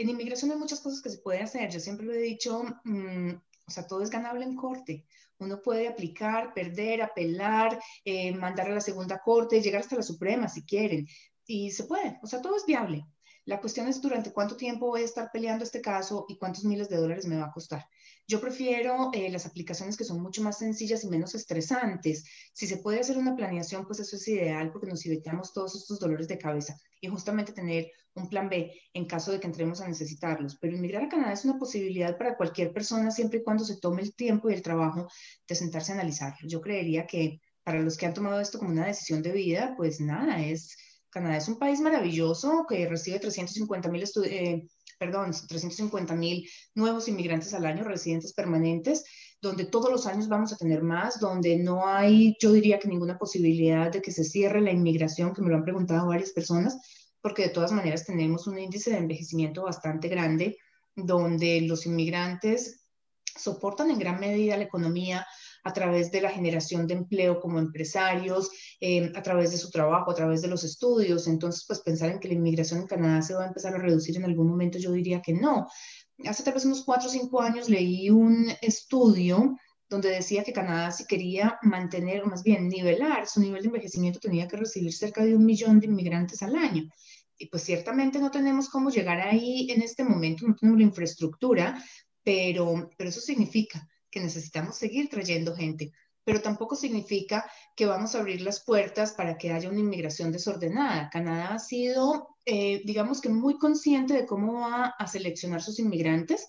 en inmigración hay muchas cosas que se puede hacer. Yo siempre lo he dicho, mm, o sea, todo es ganable en corte. Uno puede aplicar, perder, apelar, eh, mandar a la segunda corte, llegar hasta la Suprema si quieren. Y se puede, o sea, todo es viable. La cuestión es durante cuánto tiempo voy a estar peleando este caso y cuántos miles de dólares me va a costar. Yo prefiero eh, las aplicaciones que son mucho más sencillas y menos estresantes. Si se puede hacer una planeación, pues eso es ideal porque nos evitamos todos estos dolores de cabeza y justamente tener un plan B en caso de que entremos a necesitarlos. Pero emigrar a Canadá es una posibilidad para cualquier persona siempre y cuando se tome el tiempo y el trabajo de sentarse a analizarlo. Yo creería que para los que han tomado esto como una decisión de vida, pues nada, es Canadá es un país maravilloso que recibe 350 mil eh, perdón, 350 mil nuevos inmigrantes al año, residentes permanentes. donde todos los años vamos a tener más, donde no hay, yo diría que ninguna posibilidad de que se cierre la inmigración, que me lo han preguntado varias personas, porque de todas maneras tenemos un índice de envejecimiento bastante grande, donde los inmigrantes soportan en gran medida la economía a través de la generación de empleo como empresarios, eh, a través de su trabajo, a través de los estudios. Entonces, pues pensar en que la inmigración en Canadá se va a empezar a reducir en algún momento, yo diría que no. Hace tal vez unos cuatro o cinco años leí un estudio donde decía que Canadá si quería mantener, o más bien nivelar su nivel de envejecimiento, tenía que recibir cerca de un millón de inmigrantes al año. Y pues ciertamente no tenemos cómo llegar ahí en este momento, no tenemos la infraestructura, pero, pero eso significa que necesitamos seguir trayendo gente, pero tampoco significa que vamos a abrir las puertas para que haya una inmigración desordenada. Canadá ha sido, eh, digamos que muy consciente de cómo va a seleccionar sus inmigrantes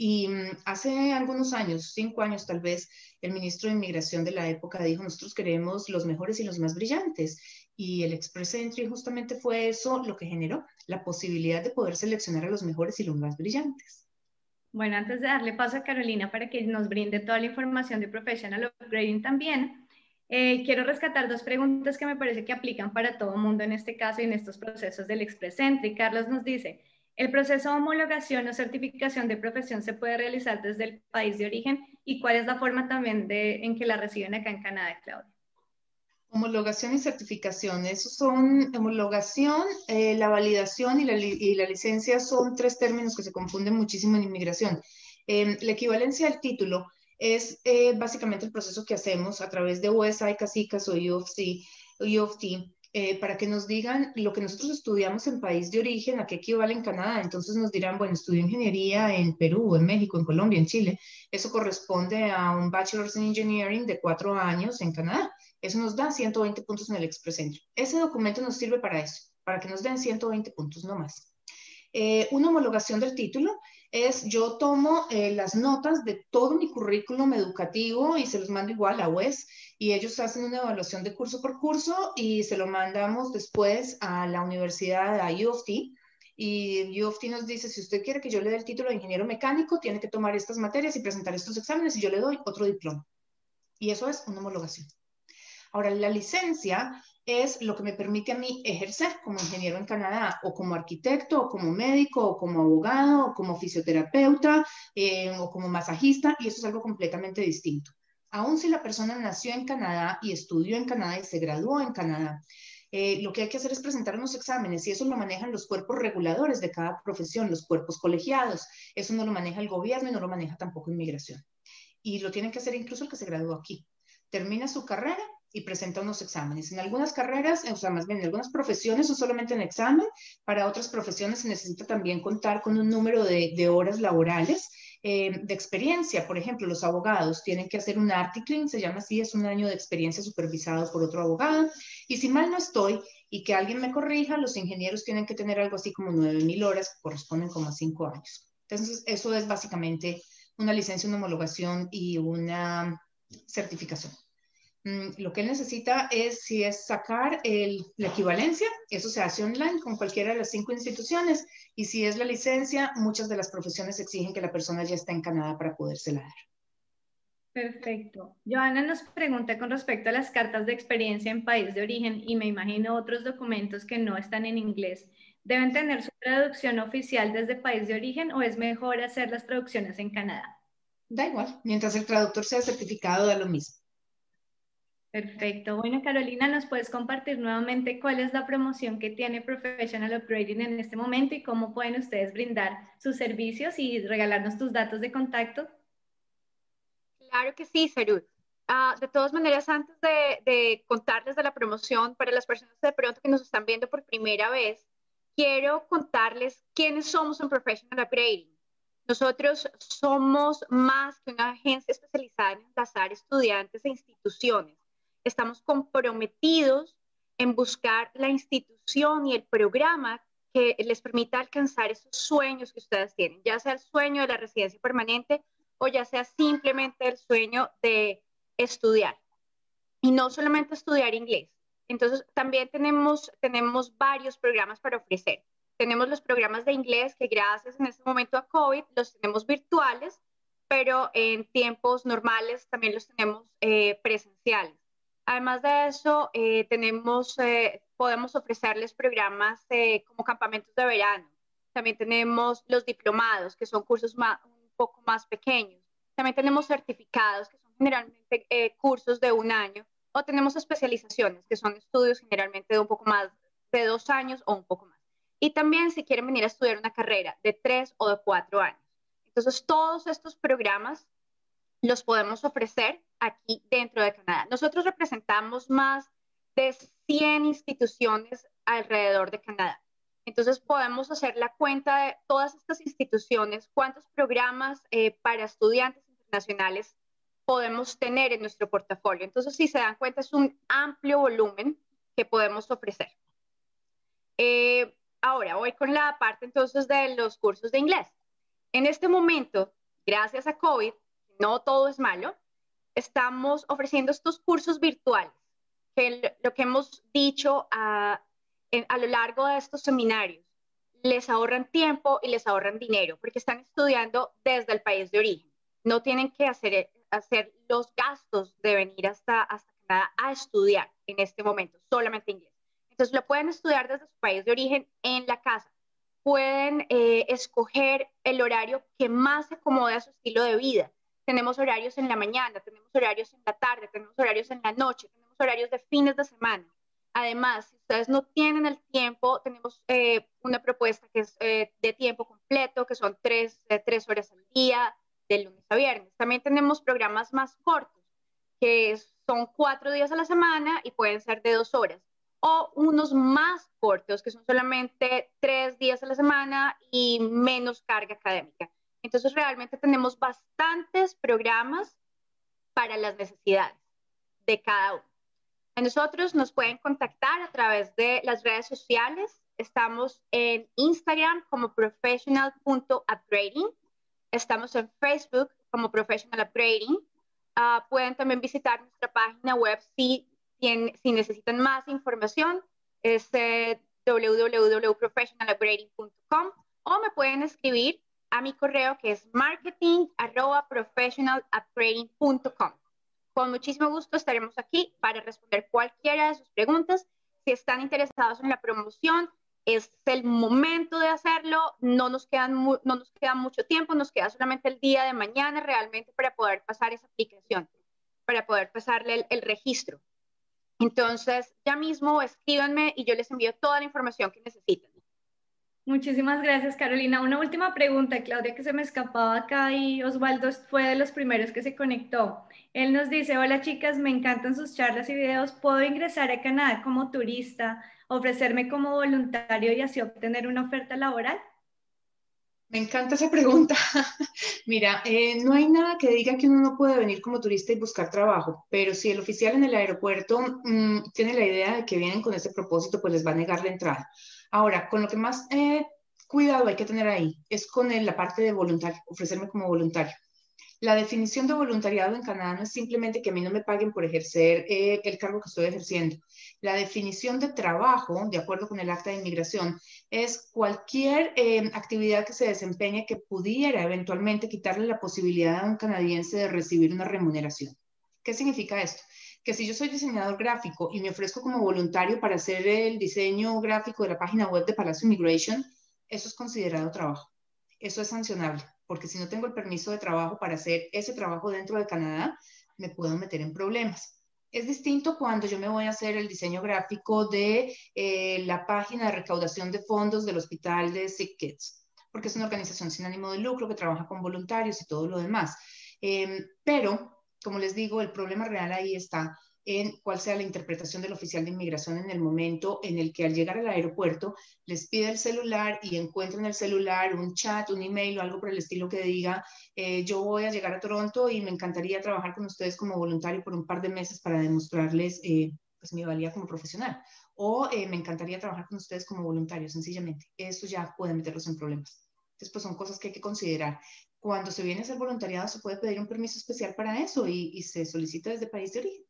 y mm, hace algunos años, cinco años tal vez, el ministro de Inmigración de la época dijo, nosotros queremos los mejores y los más brillantes. Y el Express Entry justamente fue eso lo que generó, la posibilidad de poder seleccionar a los mejores y los más brillantes. Bueno, antes de darle paso a Carolina para que nos brinde toda la información de Professional Upgrading también, eh, quiero rescatar dos preguntas que me parece que aplican para todo el mundo en este caso y en estos procesos del Express. Carlos nos dice, ¿el proceso de homologación o certificación de profesión se puede realizar desde el país de origen y cuál es la forma también de, en que la reciben acá en Canadá, Claudia? Homologación y certificación. Esos son homologación, eh, la validación y la, licencia son tres términos que se confunden muchísimo en inmigración. Em, la equivalencia al título es eh, básicamente el proceso que hacemos a través de USI, CASICAS o UFC, UFT, eh, para que nos digan lo que nosotros estudiamos en país de origen, a qué equivale en Canadá. Entonces nos dirán, bueno, estudió ingeniería en Perú, en México, en Colombia, en Chile. Eso corresponde a un Bachelor's in Engineering de cuatro años en Canadá. Eso nos da 120 puntos en el Express Entry. Ese documento nos sirve para eso, para que nos den 120 puntos, no más. Eh, una homologación del título es yo tomo eh, las notas de todo mi currículum educativo y se los mando igual a WES y ellos hacen una evaluación de curso por curso y se lo mandamos después a la universidad, a U of T, y U of T nos dice, si usted quiere que yo le dé el título de ingeniero mecánico, tiene que tomar estas materias y presentar estos exámenes y yo le doy otro diploma. Y eso es una homologación. Ahora, la licencia es lo que me permite a mí ejercer como ingeniero en Canadá, o como arquitecto, o como médico, o como abogado, o como fisioterapeuta, eh, o como masajista, y eso es algo completamente distinto. Aún si la persona nació en Canadá y estudió en Canadá y se graduó en Canadá, eh, lo que hay que hacer es presentar unos exámenes y eso lo manejan los cuerpos reguladores de cada profesión, los cuerpos colegiados. Eso no lo maneja el gobierno y no lo maneja tampoco inmigración. Y lo tienen que hacer incluso el que se graduó aquí. Termina su carrera y presenta unos exámenes. En algunas carreras, o sea, más bien en algunas profesiones son solamente en examen, para otras profesiones se necesita también contar con un número de, horas laborales eh, de experiencia. Por ejemplo, los abogados tienen que hacer un articling, se llama así, es un año de experiencia supervisado por otro abogado. Y si mal no estoy, y que alguien me corrija, los ingenieros tienen que tener algo así como 9.000 horas, que corresponden como a 5 años. Entonces, eso es básicamente una licencia, una homologación y una certificación. Mm, lo que él necesita es, si es sacar la equivalencia, eso se hace online con cualquiera de las cinco instituciones, y si es la licencia, muchas de las profesiones exigen que la persona ya esté en Canadá para podérsela dar. Perfecto. Joana nos pregunta con respecto a las cartas de experiencia en país de origen y me imagino otros documentos que no están en inglés. ¿Deben tener su traducción oficial desde país de origen o es mejor hacer las traducciones en Canadá? Da igual, mientras el traductor sea certificado, da lo mismo. Perfecto. Bueno, Carolina, ¿nos puedes compartir nuevamente cuál es la promoción que tiene Professional Upgrading en este momento y cómo pueden ustedes brindar sus servicios y regalarnos tus datos de contacto? Claro que sí, Sarud. Ah, de todas maneras, antes de, de, contarles de la promoción, para las personas de pronto que nos están viendo por primera vez, quiero contarles quiénes somos en Professional Upgrading. Nosotros somos más que una agencia especializada en enlazar estudiantes e instituciones estamos comprometidos en buscar la institución y el programa que les permita alcanzar esos sueños que ustedes tienen, ya sea el sueño de la residencia permanente o ya sea simplemente el sueño de estudiar. Y no solamente estudiar inglés. Entonces, también tenemos, tenemos varios programas para ofrecer. Tenemos los programas de inglés que gracias en este momento a COVID los tenemos virtuales pero en tiempos normales también los tenemos eh, presenciales. Además de eso, eh, tenemos, eh, podemos ofrecerles programas como campamentos de verano. También tenemos los diplomados, que son cursos más, un poco más pequeños. También tenemos certificados, que son generalmente cursos de un año. O tenemos especializaciones, que son estudios generalmente de un poco más de dos años o un poco más. Y también si quieren venir a estudiar una carrera de tres o de cuatro años. Entonces, todos estos programas los podemos ofrecer aquí dentro de Canadá. Nosotros representamos más de 100 instituciones alrededor de Canadá. Entonces podemos hacer la cuenta de todas estas instituciones, cuántos programas eh, para estudiantes internacionales podemos tener en nuestro portafolio. Entonces, si se dan cuenta, es un amplio volumen que podemos ofrecer. Eh, ahora voy con la parte entonces de los cursos de inglés. En este momento, gracias a COVID, no todo es malo, estamos ofreciendo estos cursos virtuales, lo que hemos dicho a, a lo largo de estos seminarios, les ahorran tiempo y les ahorran dinero, porque están estudiando desde el país de origen. No tienen que hacer, hacer los gastos de venir hasta, hasta Canadá a estudiar en este momento, solamente inglés. Entonces lo pueden estudiar desde su país de origen en la casa. Pueden eh, escoger el horario que más se acomode a su estilo de vida. Tenemos horarios en la mañana, tenemos horarios en la tarde, tenemos horarios en la noche, tenemos horarios de fines de semana. Además, si ustedes no tienen el tiempo, tenemos eh, una propuesta que es eh, de tiempo completo, que son tres, tres horas al día, de lunes a viernes. También tenemos programas más cortos, que son cuatro días a la semana y pueden ser de dos horas o unos más cortos, que son solamente tres días a la semana y menos carga académica. Entonces, realmente tenemos bastantes programas para las necesidades de cada uno. A nosotros nos pueden contactar a través de las redes sociales. Estamos en Instagram como professional.upgrading. Estamos en Facebook como Professional Upgrading. Ah, pueden también visitar nuestra página web si si necesitan más información, es eh, www.professionalupgrading.com o me pueden escribir a mi correo que es marketing.professionalupgrading.com. Con muchísimo gusto estaremos aquí para responder cualquiera de sus preguntas. Si están interesados en la promoción, es el momento de hacerlo. No nos, quedan no nos queda mucho tiempo, nos queda solamente el día de mañana realmente para poder pasar esa aplicación, para poder pasarle el registro. Entonces, ya mismo escríbanme y yo les envío toda la información que necesiten. Muchísimas gracias, Carolina. Una última pregunta, Claudia, que se me escapaba acá y Osvaldo fue de los primeros que se conectó. Él nos dice, hola chicas, me encantan sus charlas y videos. ¿Puedo ingresar a Canadá como turista, ofrecerme como voluntario y así obtener una oferta laboral? Me encanta esa pregunta. Mira, eh, no hay nada que diga que uno no puede venir como turista y buscar trabajo, pero si el oficial en el aeropuerto mm, tiene la idea de que vienen con ese propósito, pues les va a negar la entrada. Ahora, con lo que más eh, cuidado hay que tener ahí es con la parte de voluntario, ofrecerme como voluntario. La definición de voluntariado en Canadá no es simplemente que a mí no me paguen por ejercer eh, el cargo que estoy ejerciendo. La definición de trabajo, de acuerdo con el acta de inmigración, es cualquier eh, actividad que se desempeñe que pudiera eventualmente quitarle la posibilidad a un canadiense de recibir una remuneración. ¿Qué significa esto? Que si yo soy diseñador gráfico y me ofrezco como voluntario para hacer el diseño gráfico de la página web de Palacio Immigration, eso es considerado trabajo. Eso es sancionable porque si no tengo el permiso de trabajo para hacer ese trabajo dentro de Canadá, me puedo meter en problemas. Es distinto cuando yo me voy a hacer el diseño gráfico de eh, la página de recaudación de fondos del hospital de Sick Kids, porque es una organización sin ánimo de lucro que trabaja con voluntarios y todo lo demás. Em, pero, como les digo, el problema real ahí está en cuál sea la interpretación del oficial de inmigración en el momento en el que al llegar al aeropuerto les pide el celular y encuentran en el celular un chat, un email o algo por el estilo que diga, eh, yo voy a llegar a Toronto y me encantaría trabajar con ustedes como voluntario por un par de meses para demostrarles eh, pues, mi valía como profesional. O eh, me encantaría trabajar con ustedes como voluntario, sencillamente. Eso ya puede meterlos en problemas. Entonces, pues son cosas que hay que considerar. Cuando se viene a hacer voluntariado, se puede pedir un permiso especial para eso y, y se solicita desde país de origen.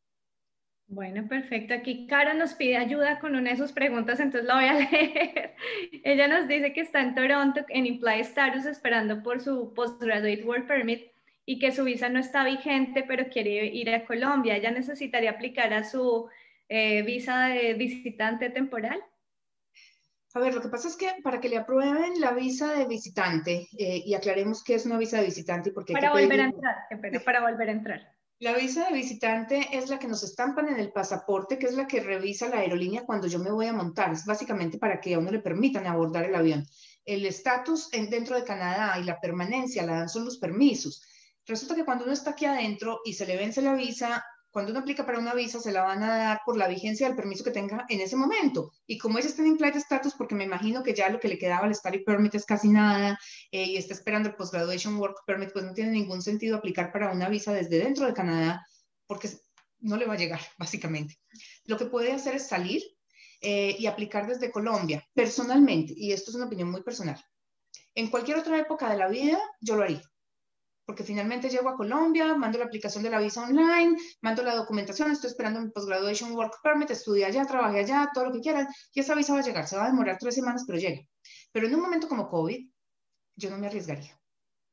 Bueno, perfecto. Aquí Cara nos pide ayuda con una de sus preguntas, entonces la voy a leer. Ella nos dice que está en Toronto en Implied Status esperando por su Postgraduate Work Permit y que su visa no está vigente, pero quiere ir a Colombia. ¿Ella necesitaría aplicar a su eh, visa de visitante temporal? A ver, lo que pasa es que para que le aprueben la visa de visitante, eh, y aclaremos qué es una visa de visitante, porque... Para volver a entrar, para volver a entrar. La visa de visitante es la que nos estampan en el pasaporte, que es la que revisa la aerolínea cuando yo me voy a montar. Es básicamente para que a uno le permitan abordar el avión. El estatus dentro de Canadá y la permanencia la dan son los permisos. Resulta que cuando uno está aquí adentro y se le vence la visa, cuando uno aplica para una visa, se la van a dar por la vigencia del permiso que tenga en ese momento. Y como ella está en implied status, porque me imagino que ya lo que le quedaba al study permit es casi nada, eh, y está esperando el postgraduation work permit, pues no tiene ningún sentido aplicar para una visa desde dentro de Canadá, porque no le va a llegar, básicamente. Lo que puede hacer es salir eh, y aplicar desde Colombia, personalmente, y esto es una opinión muy personal. En cualquier otra época de la vida, yo lo haría porque finalmente llego a Colombia, mando la aplicación de la visa online, mando la documentación, estoy esperando mi postgraduation work permit, estudié allá, trabajé allá, todo lo que quieran, y esa visa va a llegar, se va a demorar tres semanas, pero llega. Pero en un momento como COVID, yo no me arriesgaría.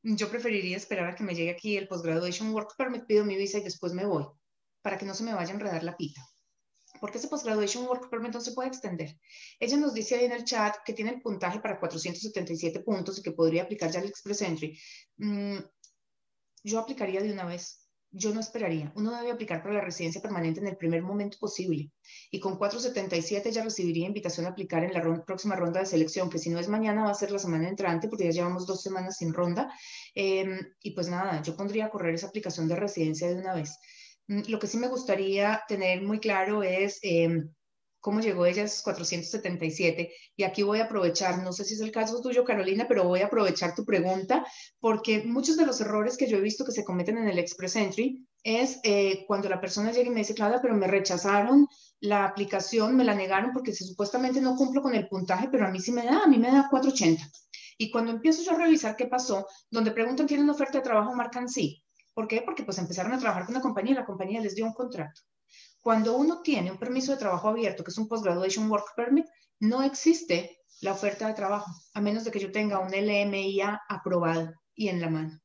Yo preferiría esperar a que me llegue aquí el postgraduation work permit, pido mi visa y después me voy, para que no se me vaya a enredar la pita. Porque ese postgraduation work permit no se puede extender. Ella nos dice ahí en el chat que tiene el puntaje para 477 puntos y que podría aplicar ya el Express Entry. Mm, yo aplicaría de una vez. Yo no esperaría. Uno debe aplicar para la residencia permanente en el primer momento posible. Y con 477 ya recibiría invitación a aplicar en la próxima ronda de selección, que si no es mañana va a ser la semana entrante, porque ya llevamos dos semanas sin ronda. Em, y pues nada, yo pondría a correr esa aplicación de residencia de una vez. Mm, lo que sí me gustaría tener muy claro es em, cómo llegó ella a esos 477. Y aquí voy a aprovechar, no sé si es el caso tuyo, Carolina, pero voy a aprovechar tu pregunta, porque muchos de los errores que yo he visto que se cometen en el Express Entry es eh, cuando la persona llega y me dice, Claudia, pero me rechazaron la aplicación, me la negaron porque se, supuestamente no cumplo con el puntaje, pero a mí sí me da, a mí me da 480. Y cuando empiezo yo a revisar qué pasó, donde preguntan, ¿tienen oferta de trabajo? Marcan sí. ¿Por qué? Porque pues empezaron a trabajar con una compañía y la compañía les dio un contrato. Cuando uno tiene un permiso de trabajo abierto, que es un Postgraduation Work Permit, no existe la oferta de trabajo, a menos de que yo tenga un LMIA aprobado y en la mano.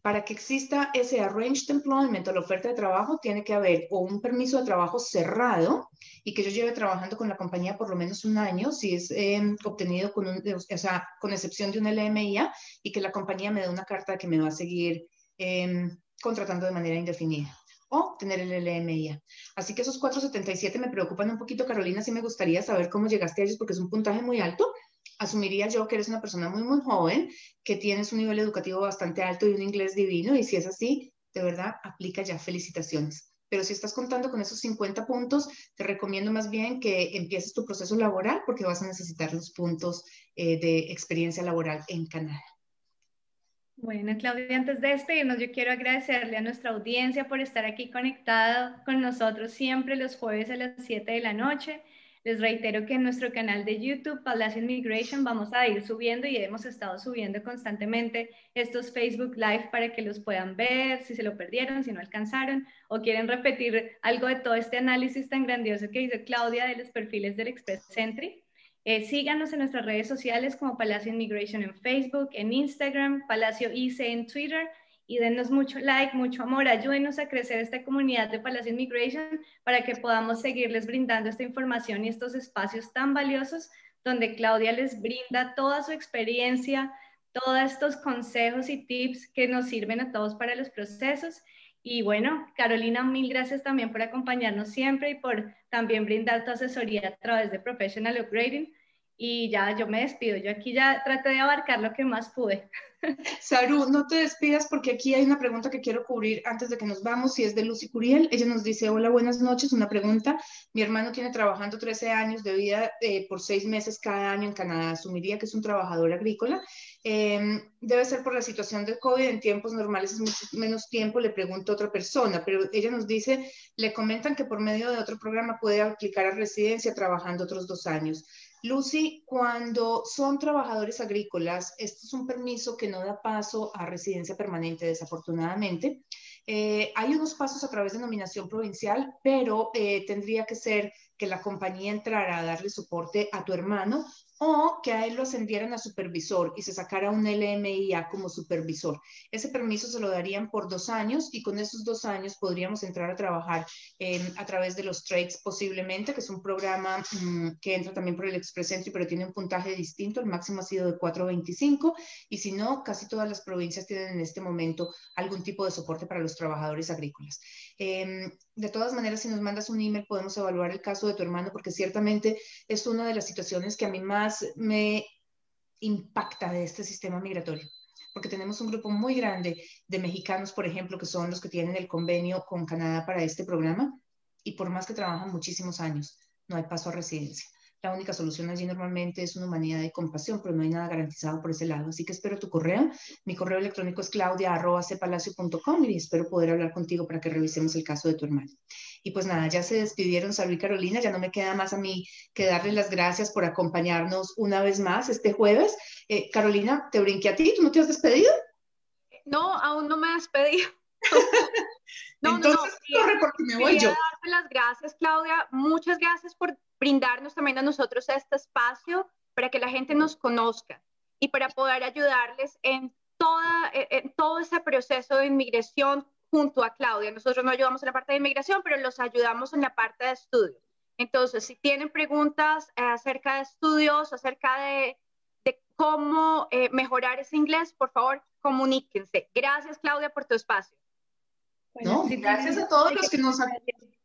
Para que exista ese Arranged Employment o la oferta de trabajo, tiene que haber o un permiso de trabajo cerrado y que yo lleve trabajando con la compañía por lo menos un año, si es em, obtenido con, un, o sea, con excepción de un LMIA, y que la compañía me dé una carta que me va a seguir em, contratando de manera indefinida o tener el LMIA. Así que esos 477 me preocupan un poquito, Carolina, sí me gustaría saber cómo llegaste a ellos porque es un puntaje muy alto. Asumiría yo que eres una persona muy, muy joven, que tienes un nivel educativo bastante alto y un inglés divino, y si es así, de verdad, aplica ya. Felicitaciones. Pero si estás contando con esos 50 puntos, te recomiendo más bien que empieces tu proceso laboral porque vas a necesitar los puntos eh, de experiencia laboral en Canadá. Bueno, Claudia, antes de despedirnos, yo quiero agradecerle a nuestra audiencia por estar aquí conectada con nosotros siempre los jueves a las 7 de la noche. Les reitero que en nuestro canal de YouTube, Palacio Immigration, vamos a ir subiendo y hemos estado subiendo constantemente estos Facebook Live para que los puedan ver, si se lo perdieron, si no alcanzaron o quieren repetir algo de todo este análisis tan grandioso que hizo Claudia de los perfiles del Express Sentry. Eh, síganos en nuestras redes sociales como Palacio Immigration en Facebook, en Instagram, Palacio IC en Twitter y denos mucho like, mucho amor, ayúdenos a crecer esta comunidad de Palacio Immigration para que podamos seguirles brindando esta información y estos espacios tan valiosos donde Claudia les brinda toda su experiencia, todos estos consejos y tips que nos sirven a todos para los procesos. Y bueno, Carolina, mil gracias también por acompañarnos siempre y por también brindar tu asesoría a través de Professional Upgrading y ya yo me despido. Yo aquí ya traté de abarcar lo que más pude. Saru, no te despidas porque aquí hay una pregunta que quiero cubrir antes de que nos vamos y es de Lucy Curiel. Ella nos dice, hola, buenas noches, una pregunta. Mi hermano tiene trabajando 13 años de vida eh, por seis meses cada año en Canadá. Asumiría que es un trabajador agrícola. Em, debe ser por la situación del COVID, en tiempos normales es mucho menos tiempo, le pregunto a otra persona, pero ella nos dice, le comentan que por medio de otro programa puede aplicar a residencia trabajando otros dos años. Lucy, cuando son trabajadores agrícolas, este es un permiso que no da paso a residencia permanente, desafortunadamente. Eh, hay unos pasos a través de nominación provincial, pero eh, tendría que ser que la compañía entrara a darle soporte a tu hermano o que a él lo ascendieran a supervisor y se sacara un LMIA como supervisor. Ese permiso se lo darían por dos años y con esos dos años podríamos entrar a trabajar a través de los trades posiblemente, que es un programa mm, que entra también por el Express Entry, pero tiene un puntaje distinto, el máximo ha sido de 4.25 y si no, casi todas las provincias tienen en este momento algún tipo de soporte para los trabajadores agrícolas. Em, de todas maneras, si nos mandas un email, podemos evaluar el caso de tu hermano, porque ciertamente es una de las situaciones que a mí más me impacta de este sistema migratorio. Porque tenemos un grupo muy grande de mexicanos, por ejemplo, que son los que tienen el convenio con Canadá para este programa, y por más que trabajan muchísimos años, no hay paso a residencia la única solución allí normalmente es una humanidad y compasión, pero no hay nada garantizado por ese lado. Así que espero tu correo. Mi correo electrónico es claudia.cpalacio.com y espero poder hablar contigo para que revisemos el caso de tu hermano. Y pues nada, ya se despidieron Salud y Carolina, ya no me queda más a mí que darles las gracias por acompañarnos una vez más este jueves. Eh, Carolina, te brinqué a ti, ¿tú no te has despedido? No, aún no me he despedido. no, Entonces, no, no, corre porque me voy yo. Darte las gracias, Claudia. Muchas gracias por brindarnos también a nosotros este espacio para que la gente nos conozca y para poder ayudarles en, toda, en todo ese proceso de inmigración junto a Claudia. Nosotros no ayudamos en la parte de inmigración, pero los ayudamos en la parte de estudios. Entonces, si tienen preguntas eh, acerca de estudios, acerca de, de cómo eh, mejorar ese inglés, por favor, comuníquense. Gracias, Claudia, por tu espacio. no, gracias a todos los que nos han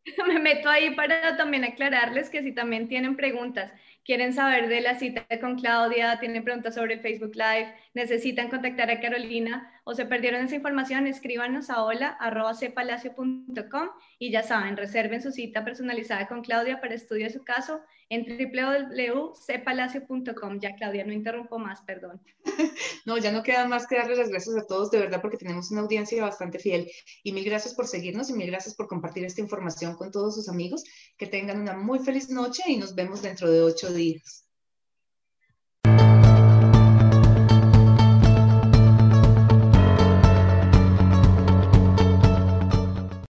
me meto ahí para también aclararles que si también tienen preguntas, quieren saber de la cita con Claudia, tienen preguntas sobre Facebook Live, necesitan contactar a Carolina o se perdieron esa información, escríbanos a hola.cpalacio.com y ya saben, reserven su cita personalizada con Claudia para estudio de su caso en www.cpalacio.com. Ya, Claudia, no interrumpo más, perdón. No, ya no queda más que darles las gracias a todos, de verdad, porque tenemos una audiencia bastante fiel. Y mil gracias por seguirnos y mil gracias por compartir esta información con todos sus amigos. Que tengan una muy feliz noche y nos vemos dentro de ocho días. actually